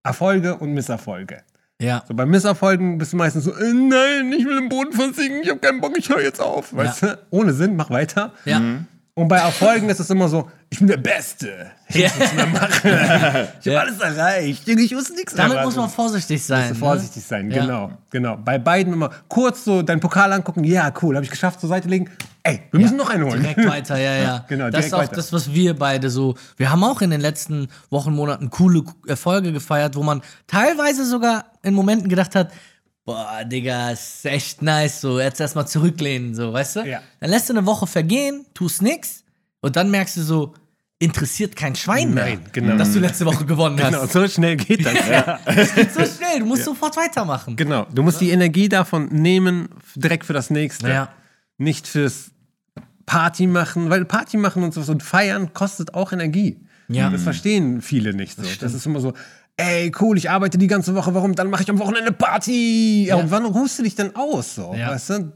Erfolge und Misserfolge. Ja. So, bei Misserfolgen bist du meistens so, äh, nein, ich will im Boden versinken, ich habe keinen Bock, ich höre jetzt auf. Weißt du? Ohne Sinn, mach weiter. Ja. Und bei Erfolgen ist es immer so, ich bin der Beste. Ich Ja. muss nichts mehr machen. Ich Ja. habe alles erreicht. Ich muss nichts Damit machen. muss man vorsichtig sein. Ne? vorsichtig sein, Ja. genau, genau. Bei beiden immer kurz so deinen Pokal angucken, ja, cool, habe ich geschafft, zur Seite legen. Ey, wir müssen noch einen holen. Direkt weiter, ja, ja. Genau, das ist auch weiter. das, was wir beide so. Wir haben auch in den letzten Wochen, Monaten coole Erfolge gefeiert, wo man teilweise sogar in Momenten gedacht hat, boah, Digga, ist echt nice, so jetzt erstmal zurücklehnen, so, weißt du? Ja. Dann lässt du eine Woche vergehen, tust nix und dann merkst du so, interessiert kein Schwein mehr, Nein, genau. dass du letzte Woche gewonnen hast. Genau, so schnell geht das. ja. Das geht so schnell, du musst sofort weitermachen. Genau, du musst die Energie davon nehmen, direkt für das nächste. Ja. Nicht fürs Party machen, weil Party machen und so und feiern kostet auch Energie. Ja. Das verstehen viele nicht so. Das, ist immer so, ey, cool, ich arbeite die ganze Woche, warum? Dann mache ich am Wochenende Party. Ja. Und wann ruhst du dich denn aus? So? Ja. Weißt du?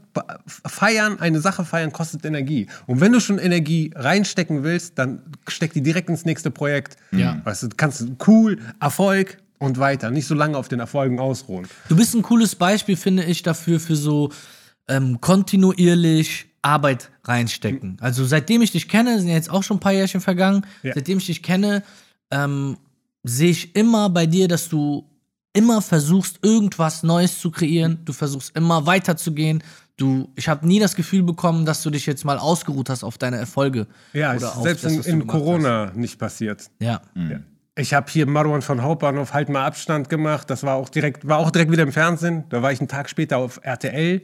Feiern, eine Sache feiern kostet Energie. Und wenn du schon Energie reinstecken willst, dann steck die direkt ins nächste Projekt. Ja. Weißt du, kannst du cool, Erfolg und weiter. Nicht so lange auf den Erfolgen ausruhen. Du bist ein cooles Beispiel, finde ich, dafür, für so ähm, kontinuierlich Arbeit reinstecken. Also seitdem ich dich kenne, sind jetzt auch schon ein paar Jährchen vergangen, Ja. seitdem ich dich kenne, ähm, sehe ich immer bei dir, dass du immer versuchst, irgendwas Neues zu kreieren. Du versuchst immer weiterzugehen. Du, ich habe nie das Gefühl bekommen, dass du dich jetzt mal ausgeruht hast auf deine Erfolge. Ja, Oder ist selbst das, in, in Corona nicht passiert. Hast. Ja. Ja. Ich habe hier Marwan von Hauptbahnhof halt mal Abstand gemacht. Das war auch direkt, war auch direkt wieder im Fernsehen. Da war ich einen Tag später auf RTL.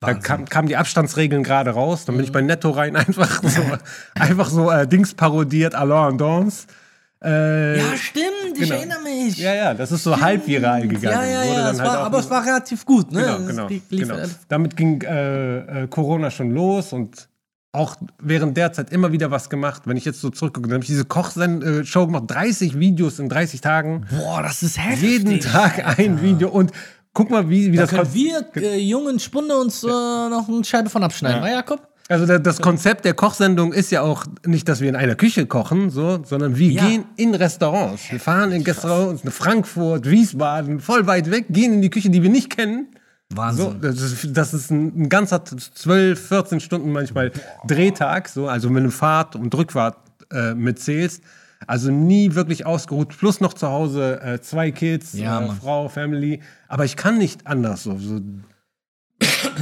Da kam, kamen die Abstandsregeln gerade raus. Dann bin Mhm. ich bei Netto rein, einfach so, einfach so äh, Dings parodiert, Alain Dance. Äh, Ja, stimmt, ich genau. erinnere mich. ja, ja, das ist so halb viral gegangen. Ja, ja, Wurde ja, es halt war, aber es war relativ gut, ne? Genau, genau. genau. Damit ging äh, äh, Corona schon los und auch während der Zeit immer wieder was gemacht. Wenn ich jetzt so zurückgucke, dann habe ich diese Kochshow gemacht, 30 Videos in 30 Tagen. Boah, das ist heftig. Jeden Tag ein Video und guck mal, wie, wie Da das können wir äh, jungen Spunde uns äh, noch eine Scheibe von abschneiden, ja. Jakob? Also das Konzept der Kochsendung ist ja auch nicht, dass wir in einer Küche kochen, so, sondern wir Ja. gehen in Restaurants. Wir fahren in Restaurants, in Frankfurt, Wiesbaden, voll weit weg, gehen in die Küche, die wir nicht kennen. So, Wahnsinn. das ist, das ist ein, ein ganzer 12, 14 Stunden manchmal Drehtag, so, also wenn du Fahrt und Rückfahrt äh, mitzählst. Also nie wirklich ausgeruht, plus noch zu Hause äh, zwei Kids, Ja, äh. Frau, Family. Aber ich kann nicht anders. So, so.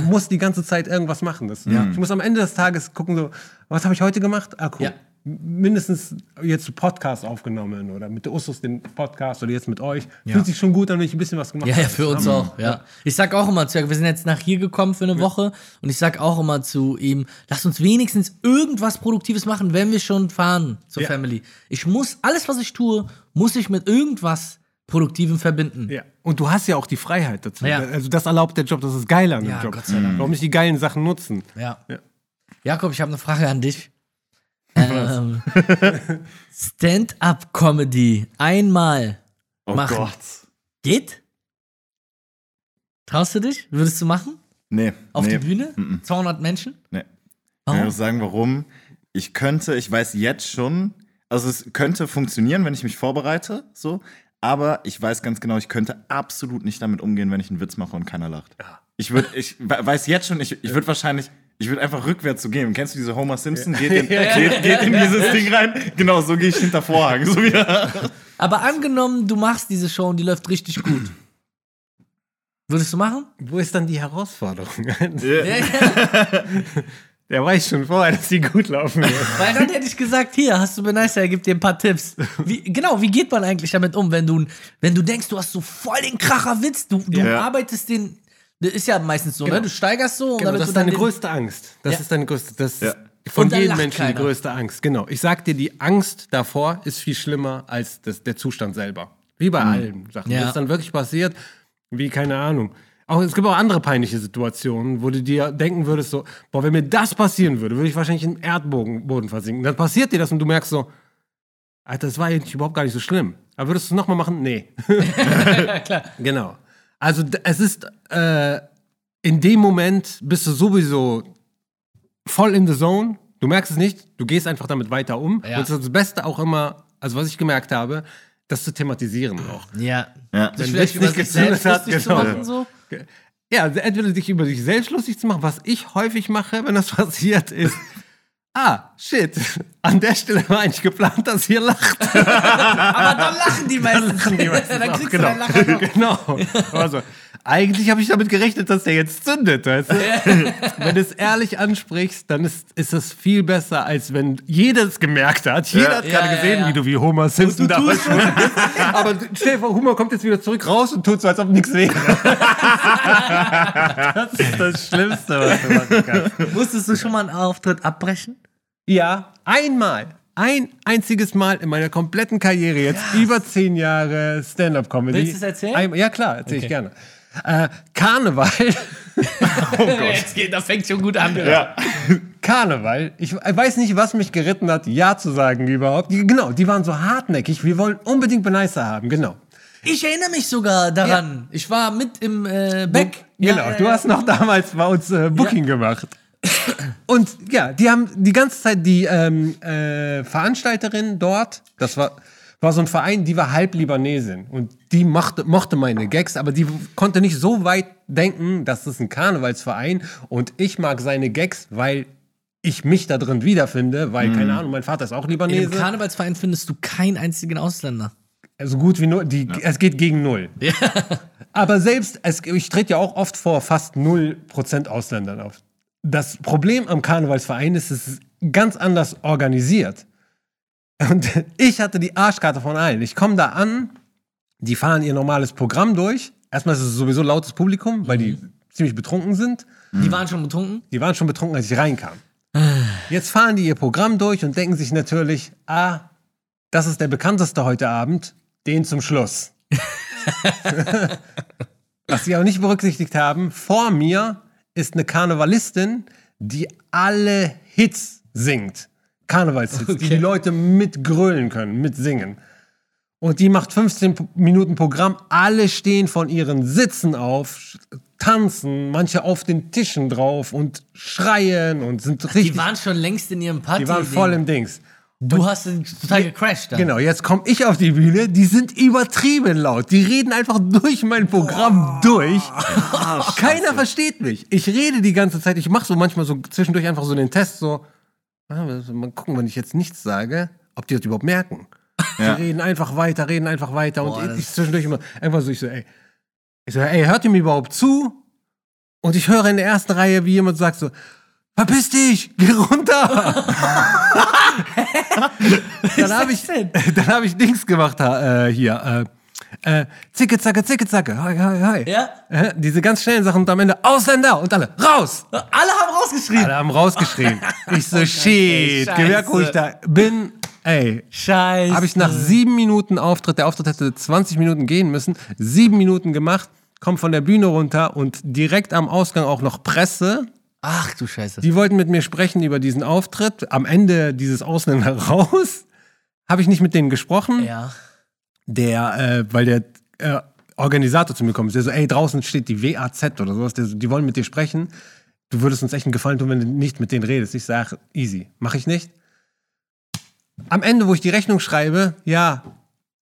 Muss die ganze Zeit irgendwas machen. Das, Ich muss am Ende des Tages gucken, so, was habe ich heute gemacht? Ah, cool. Ja. Mindestens jetzt Podcast aufgenommen oder mit der Usus den Podcast oder jetzt mit euch. Ja. Fühlt sich schon gut an, wenn ich ein bisschen was gemacht Ja, habe. ja, für uns auch, ja. Ich sag auch immer zu wir sind jetzt nach hier gekommen für eine Woche und ich sag auch immer zu ihm, lass uns wenigstens irgendwas Produktives machen, wenn wir schon fahren zur Ja. Family. Ich muss, alles was ich tue, muss ich mit irgendwas Produktivem verbinden. Ja. Und du hast ja auch die Freiheit dazu. Ja. Also das erlaubt der Job, das ist geil an dem Ja, Job. Gott sei Dank. Warum nicht die geilen Sachen nutzen? Ja. Ja. Jakob, ich habe eine Frage an dich. Ähm, Stand-up-Comedy einmal Oh machen. Gott. Geht? Traust du dich? Würdest du machen? Nee. Auf nee. die Bühne? 200 Menschen? Nee. Warum? Ich muss sagen, warum. Ich könnte, ich weiß jetzt schon, also es könnte funktionieren, wenn ich mich vorbereite, so. Aber ich weiß ganz genau, ich könnte absolut nicht damit umgehen, wenn ich einen Witz mache und keiner lacht. Ich würde, ich we- weiß jetzt schon, ich, ich würde wahrscheinlich, ich würde einfach rückwärts so gehen. Kennst du diese Homer Simpson? Geht in, geht, geht in dieses Ding rein. Genau, so gehe ich hinter Vorhang. So wie, Aber angenommen, du machst diese Show und die läuft richtig gut. Würdest du machen? Wo ist dann die Herausforderung? Ja, ja. Der weiß schon vorher, dass die gut laufen wird. Weil dann hätte ich gesagt, hier, hast du Benicer, er gibt dir ein paar Tipps. Wie, genau, wie geht man eigentlich damit um, wenn du, wenn du denkst, du hast so voll den Kracher-Witz, du, du Ja. arbeitest den, das ist ja meistens so, Genau. ne? Du steigerst so und Genau, damit das du ist deine größte Angst. Das Ja. ist deine größte, das Ja. ist von jedem Menschen die keiner. größte Angst. Genau. Ich sag dir, die Angst davor ist viel schlimmer als das, der Zustand selber. Wie bei allen Sachen. Ja. Wenn es dann wirklich passiert, wie keine Ahnung. Auch, es gibt auch andere peinliche Situationen, wo du dir denken würdest, so, boah, wenn mir das passieren würde, würde ich wahrscheinlich im Erdboden Boden versinken. Dann passiert dir das und du merkst so, Alter, das war eigentlich überhaupt gar nicht so schlimm. Aber würdest du es nochmal machen? Nee. klar. Genau. Also es ist äh, in dem Moment bist du sowieso voll in the zone. Du merkst es nicht. Du gehst einfach damit weiter um. Ja. Und es ist das Beste auch immer, also was ich gemerkt habe, das zu thematisieren auch. Ja. Ja. Wenn vielleicht über nicht sich selbst hat, lustig zu genau. machen, so. Ja, entweder sich über sich selbst lustig zu machen, was ich häufig mache, wenn das passiert, ist. Ah, shit. An der Stelle war eigentlich geplant, dass ihr lacht. Aber dann lachen die meisten. lachen die meistens dann kriegst genau. du dein Lachen noch. genau. Also, eigentlich habe ich damit gerechnet, dass der jetzt zündet. Weißt du? wenn du es ehrlich ansprichst, dann ist, ist es viel besser, als wenn jeder es gemerkt hat. Jeder hat Ja, gerade ja, gesehen, wie du wie Homer Simpson da tust Aber stell dir vor, Homer kommt jetzt wieder zurück raus und tut so, als ob nichts wäre. das ist das Schlimmste, was du machen kannst. Musstest du schon mal einen Auftritt abbrechen? Ja, einmal. Ein einziges Mal in meiner kompletten Karriere, jetzt über zehn Jahre Stand-Up-Comedy. Willst du es erzählen? Ein, ja, klar, erzähle Okay. ich gerne. Äh, Karneval. Jetzt geht, das fängt schon gut an. Ja. Karneval. Ich weiß nicht, was mich geritten hat, Ja zu sagen überhaupt. Die, genau, die waren so hartnäckig. Wir wollen unbedingt Benicer haben, genau. Ich erinnere mich sogar daran. Ich war mit im äh, Beck. Genau, Ja, du ja, hast noch damals bei uns äh, Booking gemacht. Und ja, die haben die ganze Zeit die ähm, äh, Veranstalterin dort, das war, war so ein Verein, die war halb Libanesin. Und die mochte, mochte meine Gags, aber die konnte nicht so weit denken, dass das ein Karnevalsverein und ich mag seine Gags, weil ich mich da drin wiederfinde, weil, keine Ahnung, mein Vater ist auch Libanese. dem Karnevalsverein findest du keinen einzigen Ausländer. So gut wie null. Die, Es geht gegen null. Aber selbst, es, ich trete ja auch oft vor fast 0% Ausländern auf. Das Problem am Karnevalsverein ist, es ist ganz anders organisiert. Und ich hatte die Arschkarte von allen. Ich komme da an, die fahren ihr normales Programm durch. Erstmal ist es sowieso lautes Publikum, weil die ziemlich betrunken sind. Die waren schon betrunken. Die waren schon betrunken, als ich reinkam. Jetzt fahren die ihr Programm durch und denken sich natürlich, ah, das ist der bekannteste heute Abend, den zum Schluss. Was sie aber nicht berücksichtigt haben, vor mir ist eine Karnevalistin, die alle Hits singt. Karnevalshits, die die Leute mitgrölen können, mitsingen. Und die macht 15 P- Minuten Programm. Alle stehen von ihren Sitzen auf, tanzen, manche auf den Tischen drauf und schreien und sind richtig. Die waren schon längst in ihrem Party. die waren voll im Dings. Du hast ihn total gecrashed. Dann. Genau, jetzt komme ich auf die Bühne, die sind übertrieben laut. Die reden einfach durch mein Programm durch. Keiner versteht mich. Ich rede die ganze Zeit, ich mache so manchmal so zwischendurch einfach so den Test, so, mal gucken, wenn ich jetzt nichts sage, ob die das überhaupt merken. Ja. Die reden einfach weiter, reden einfach weiter Boah, und ich zwischendurch immer, einfach so, ich so, ey, ich so, ey, hört ihr mir überhaupt zu? Und ich höre in der ersten Reihe, wie jemand sagt so, verpiss dich, geh runter. dann habe ich, dann hab ich Dings gemacht äh, hier. Äh, äh, zicke, zacke, zicke, zacke. Hi, hi, hi. Ja? Äh, diese ganz schnellen Sachen und am Ende Ausländer und alle raus. Alle haben rausgeschrien. Alle haben rausgeschrien. Ich so, shit, scheiße. gemerkt, wo ich da bin. Ey, Scheiße. habe ich nach sieben Minuten Auftritt, der Auftritt hätte 20 Minuten gehen müssen, sieben Minuten gemacht, komm von der Bühne runter und direkt am Ausgang auch noch Presse. Ach du Scheiße. Die wollten mit mir sprechen über diesen Auftritt. Am Ende dieses Ausländer raus habe ich nicht mit denen gesprochen. ja. Der, äh, weil der äh, Organisator zu mir kommt, der so, ey, draußen steht die WAZ oder sowas, der die wollen mit dir sprechen. Du würdest uns echt einen Gefallen tun, wenn du nicht mit denen redest. Ich sage, easy, mache ich nicht. Am Ende, wo ich die Rechnung schreibe, ja,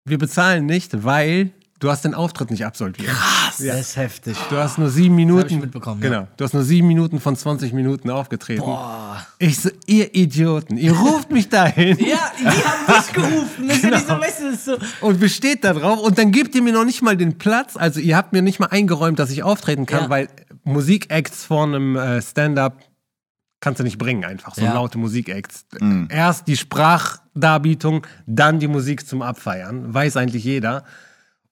wir bezahlen nicht, weil du hast den Auftritt nicht absolviert. Krass. Das ist heftig. Du hast nur sieben Minuten. ich mitbekommen, ja. Genau. Du hast nur sieben Minuten von 20 Minuten aufgetreten. Boah. Ich so, ihr Idioten, ihr ruft mich dahin Ja, die haben dich gerufen. Das ist ja nicht so, weißt du, das ist so. und besteht da drauf und dann gebt ihr mir noch nicht mal den Platz. Also ihr habt mir nicht mal eingeräumt, dass ich auftreten kann, Ja. weil Musikacts vor einem äh, Stand-up kannst du nicht bringen, einfach so Ja. laute Musikacts. Erst die Sprachdarbietung, dann die Musik zum Abfeiern. Weiß eigentlich jeder.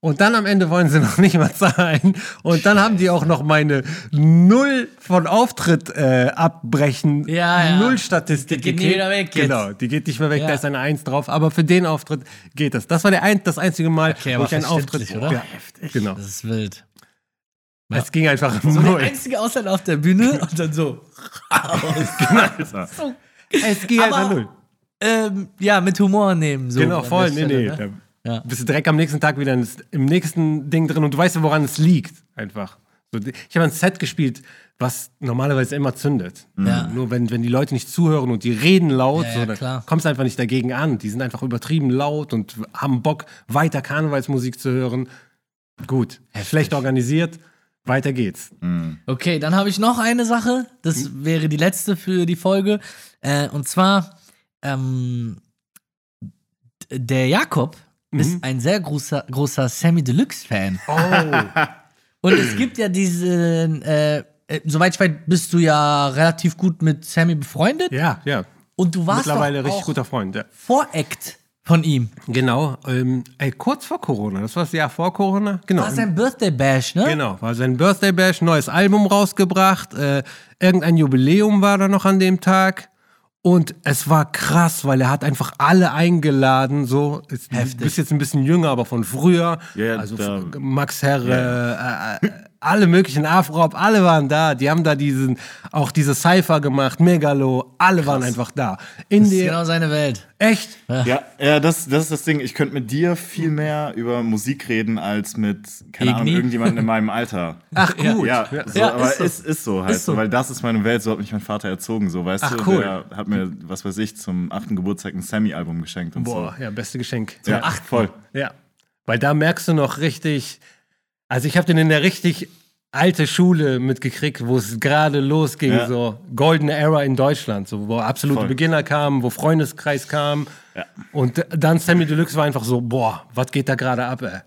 Und dann am Ende wollen sie noch nicht mal zahlen. Und dann haben die auch noch meine Null von Auftritt äh, abbrechen. Ja, ja. Null Statistik. Die geht nie wieder weg jetzt. Genau, die geht nicht mehr weg, Ja. da ist eine Eins drauf. Aber für den Auftritt geht das. Das war der ein, das einzige Mal, Okay, wo ich einen Auftritt. oder? Ja, heftig. Genau. Das ist wild. Es ging einfach So der null. einzige Ausländer auf der Bühne und dann so. so. Es ging einfach Aber- null. Ähm, ja, mit Humor nehmen. So Genau, voll. der Nee, Stelle, nee. ne? Ja. bist du direkt am nächsten Tag wieder im nächsten Ding drin und du weißt ja, woran es liegt. Einfach. So, ich habe ein Set gespielt, was normalerweise immer zündet. Ja. Nur wenn, wenn die Leute nicht zuhören und die reden laut, Ja, so, dann kommst du einfach nicht dagegen an. Die sind einfach übertrieben laut und haben Bock, weiter Karnevalsmusik zu hören. Gut, schlecht organisiert, weiter geht's. Okay, dann habe ich noch eine Sache. Das wäre die letzte für die Folge. Äh, und zwar, ähm, der Jakob ist ein sehr großer, großer Sammy Deluxe-Fan. Oh, Und es gibt ja diesen, äh, äh, soweit ich weiß, bist du ja relativ gut mit Sammy befreundet. ja, ja. Und du warst Mittlerweile doch richtig auch guter Freund. Ja. Voract von ihm. Genau, ähm, ey, kurz vor Corona, das war das Jahr vor Corona. Genau. War sein Birthday Bash, ne? Genau, war sein Birthday Bash, neues Album rausgebracht. Äh, irgendein Jubiläum war da noch an dem Tag. Und es war krass, weil er hat einfach alle eingeladen. So, Ist- du Heftig. bist jetzt ein bisschen jünger, aber von früher. Ja, also da- Max Herre, äh, äh, alle möglichen Afrop, alle waren da. Die haben da diesen, auch diese Cypher gemacht, Megalo, alle waren einfach da. In Das ist genau seine Welt. echt? Ja, ja das, das ist das Ding. Ich könnte mit dir viel mehr über Musik reden als mit, keine Ahnung, Igni? irgendjemandem in meinem Alter. Ach gut. Ja, so, Ja, aber ist so. ist, ist so halt Ist so. so. weil das ist meine Welt, so hat mich mein Vater erzogen, so, weißt Ach, du, cool. der hat mir, was weiß ich, zum achten Geburtstag ein Sammy-Album geschenkt und Boah, ja, beste Geschenk. so. Ja, voll. Ja, weil da merkst du noch richtig, also ich habe den in der richtig alte Schule mitgekriegt, wo es gerade losging, Ja. so Golden Era in Deutschland, so wo absolute Voll. Beginner kamen, wo Freundeskreis kam. Ja. Und dann Sammy Deluxe war einfach so, boah, was geht da gerade ab, ey?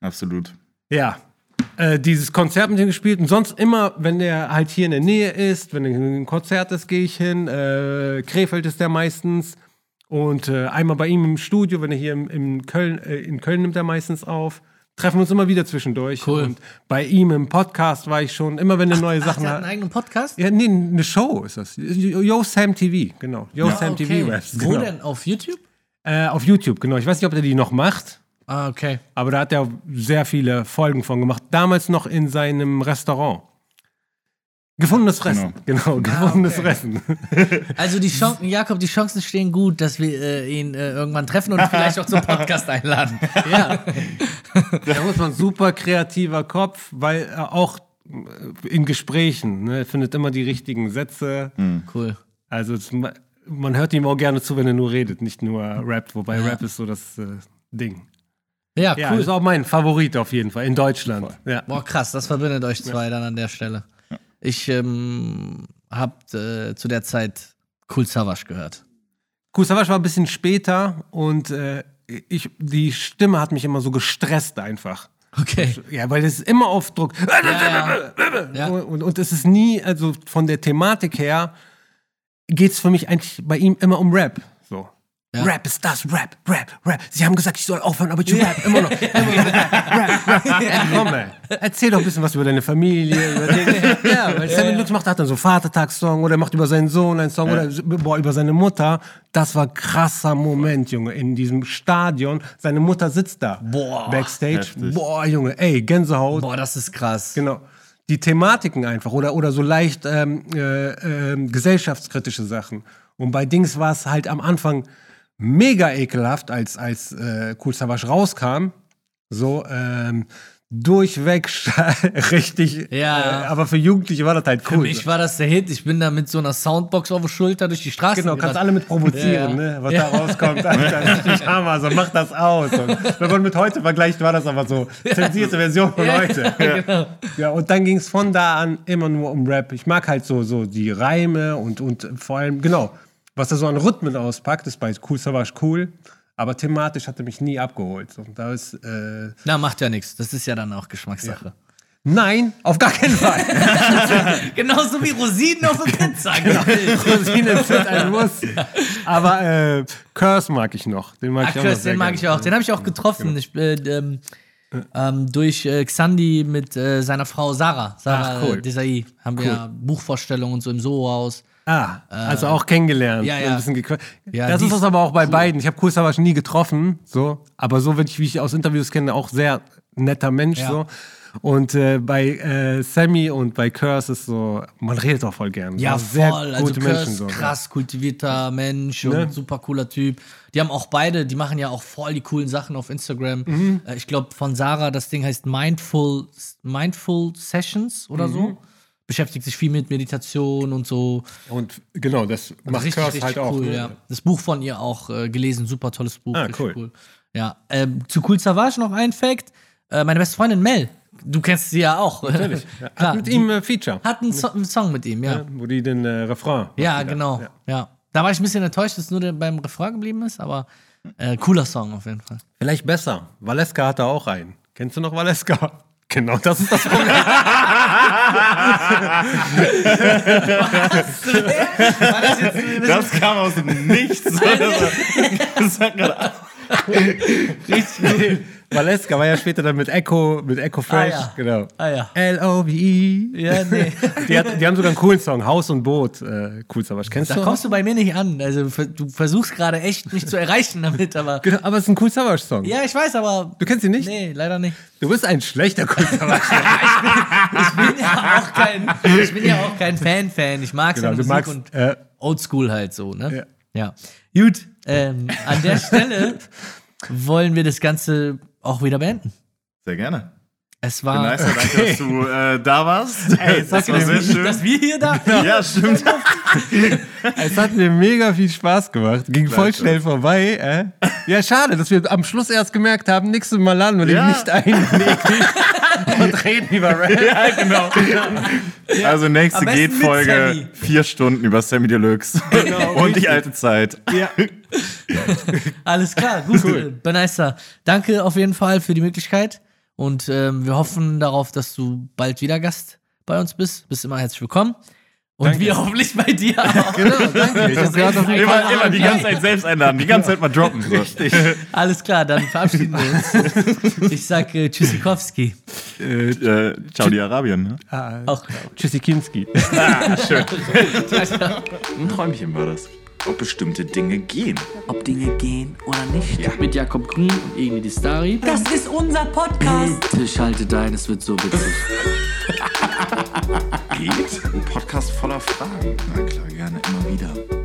Absolut. Ja. Äh, dieses Konzert mit ihm gespielt und sonst immer, wenn der halt hier in der Nähe ist, wenn ein Konzert ist, gehe ich hin. Äh, Krefeld ist der meistens. Und äh, einmal bei ihm im Studio, wenn er hier im, im Köln, äh, in Köln nimmt er meistens auf. Treffen uns immer wieder zwischendurch. Cool. Und bei ihm im Podcast war ich schon, immer wenn er neue Ach, Sachen der hat einen eigenen Podcast? Ja, nee, eine Show ist das. Yo Sam TV, genau. Yo Sam okay. TV Raps. Wo Genau. denn? Auf YouTube? Äh, auf YouTube, genau. Ich weiß nicht, ob er die noch macht. Ah, okay. Aber da hat er sehr viele Folgen von gemacht. Damals noch in seinem Restaurant. Gefundenes Fressen. Genau, gefundenes okay. Fressen. Also die Chancen, Jakob, die Chancen stehen gut, dass wir äh, ihn äh, irgendwann treffen und vielleicht auch zum Podcast einladen. ja. Da muss man super kreativer Kopf, weil er auch äh, in Gesprächen, ne, er findet immer die richtigen Sätze. Cool. Also es, man hört ihm auch gerne zu, wenn er nur redet, nicht nur rappt. Wobei Ja. Rap ist so das äh, Ding. Ja, Ja, cool. ist auch mein Favorit auf jeden Fall in Deutschland. Ja. Boah, krass, das verbindet euch zwei dann an der Stelle. Ich ähm, hab äh, zu der Zeit Cool Savage gehört. Cool Savage war ein bisschen später und äh, ich, die Stimme hat mich immer so gestresst einfach. Okay. Ja, weil es ist immer auf Druck. Ja, ja. Und, und es ist nie, also von der Thematik her, geht es für mich eigentlich bei ihm immer um Rap. Ja. Rap ist das, Rap, Rap, Rap. Sie haben gesagt, ich soll aufhören, aber ich rap immer noch. Immer noch Rap, Rap, Rap. Komm, ey. Erzähl doch ein bisschen was über deine Familie. Über den, ja, weil Sammy Lutz macht, hat dann so Vatertagssong oder er macht über seinen Sohn einen Song oder boah, über seine Mutter. Das war krasser Moment, Junge, in diesem Stadion. Seine Mutter sitzt da. Boah. Backstage. Heftig. Boah, Junge, ey, Gänsehaut. Boah, das ist krass. Genau. Die Thematiken einfach oder, oder so leicht ähm, äh, ähm, gesellschaftskritische Sachen. Und bei Dings war es halt am Anfang mega ekelhaft, als, als äh, Cool Savage rauskam. So, ähm, durchweg richtig. Ja. Äh, aber für Jugendliche war das halt Für cool. mich war das der Hit. Ich bin da mit so einer Soundbox auf der Schulter durch die Straße Genau, kannst alle mit provozieren, Ja, ja. ne? was da rauskommt. Alter, richtig Hammer, so mach das aus. Und wenn man mit heute vergleicht, war das aber so zensierte Version von heute. genau. Ja, und dann ging es von da an immer nur um Rap. Ich mag halt so, so die Reime und, und vor allem, genau, was er so an Rhythmen auspackt, ist bei Cool Savage cool. Aber thematisch hat er mich nie abgeholt. Und da ist, äh, Na, macht ja nichts. Das ist ja dann auch Geschmackssache. nein, auf gar keinen Fall. Genauso wie Rosinen auf der Pizza. Genau. Rosinen sind ein Muss. Aber äh, Curse mag ich noch. Den mag Ach, ich auch noch den mag gerne. ich auch. Den habe ich auch getroffen. Ich, äh, ähm, ähm, durch äh, Xandi mit äh, seiner Frau Sarah. Sarah Ach, cool. äh, Desai. Haben wir ja Buchvorstellungen und so im Soho-Haus. Ah, also auch kennengelernt. ja, ja. Ja, das ist das aber auch bei beiden. Ich habe Cool Savage nie getroffen, so. Aber so, wenn ich, wie ich aus Interviews kenne, auch sehr netter Mensch, Ja. so. Und äh, bei äh, Sammy und bei Curse ist so, man redet auch voll gern. Ja, So sehr voll. Also gute Kurs, Menschen so. krass kultivierter Mensch Ne? und super cooler Typ. Die haben auch beide, die machen ja auch voll die coolen Sachen auf Instagram. Mhm. Äh, Ich glaube von Sarah, das Ding heißt Mindful, Mindful Sessions oder Mhm. so. Beschäftigt sich viel mit Meditation und so. Und genau, das macht richtig, Curse richtig halt auch. cool, ne? ja. Das Buch von ihr auch äh, gelesen, super tolles Buch. Ah, richtig cool. Ja, ähm, zu Cool Savage noch ein Fact. Äh, meine beste Freundin Mel, du kennst sie ja auch. Natürlich. Ja. Klar, Hat mit ihm äh, Feature, Hat einen, so einen Song mit ihm, ja. ja, wo die den äh, Refrain. Ja, genau. Ja. Ja. Da war ich ein bisschen enttäuscht, dass nur der- beim Refrain geblieben ist, aber äh, cooler Song auf jeden Fall. Vielleicht besser. Valeska hatte auch einen. Kennst du noch Valeska? Genau, das ist das Problem. Das kam aus dem Nichts. Das hat gerade Valeska war ja später dann mit Echo, mit Echo Fresh. Ah, ja. Genau. Ah, ja. L-O-V-E. Ja, nee. Die, hat, die haben sogar einen coolen Song, Haus und Boot. Äh, cool, Savage. Kennst Da du? kommst du bei mir nicht an. Also du versuchst gerade echt mich zu erreichen damit, aber. Genau, aber es ist ein cool Savage Song. Ja, ich weiß, aber. Du kennst ihn nicht? Nee, leider nicht. Du bist ein schlechter cool Savage. Ich bin ja auch kein, ich bin ja auch kein Fan-Fan. Ich mag Genau, Musik magst, und äh, Oldschool halt so, ne? Ja. Gut, ähm, an der Stelle wollen wir das Ganze auch wieder beenden. Sehr gerne. Es war. Nice, danke, dass du äh, da warst. Ey, das war sehr schön. Dass wir hier da. Ja, stimmt. es hat mir mega viel Spaß gemacht. Ging voll schnell vorbei. Äh? Ja, schade, dass wir am Schluss erst gemerkt haben, nächstes Mal laden wir den Ja. nicht ein und reden über Rap. Ja, genau. Also nächste Geht-Folge, vier Stunden über Sammy Deluxe. Und die alte Zeit. Ja. Alles klar, gut. Cool. Beneister, danke auf jeden Fall für die Möglichkeit. Und ähm, wir hoffen darauf, dass du bald wieder Gast bei uns bist. Bist immer herzlich willkommen. Und Danke. wir hoffentlich bei dir auch. Genau, danke. Ich Fall. Immer, immer die ganze Zeit selbst einladen, die ganze Zeit mal droppen. So. Richtig. Alles klar, dann verabschieden wir uns. Ich sag äh, Tschüssikowski. Äh, ciao, die Arabien. Ne? Auch. Tschüssikowski. Ah, schön. Ein Träumchen war das. Ob bestimmte Dinge gehen. Ob Dinge gehen oder nicht. Mit Jakob Grün und Egni Distari. Das ist unser Podcast. Tisch haltet ein, es wird so witzig. Geht? Ein Podcast voller Fragen. Na klar, gerne immer wieder.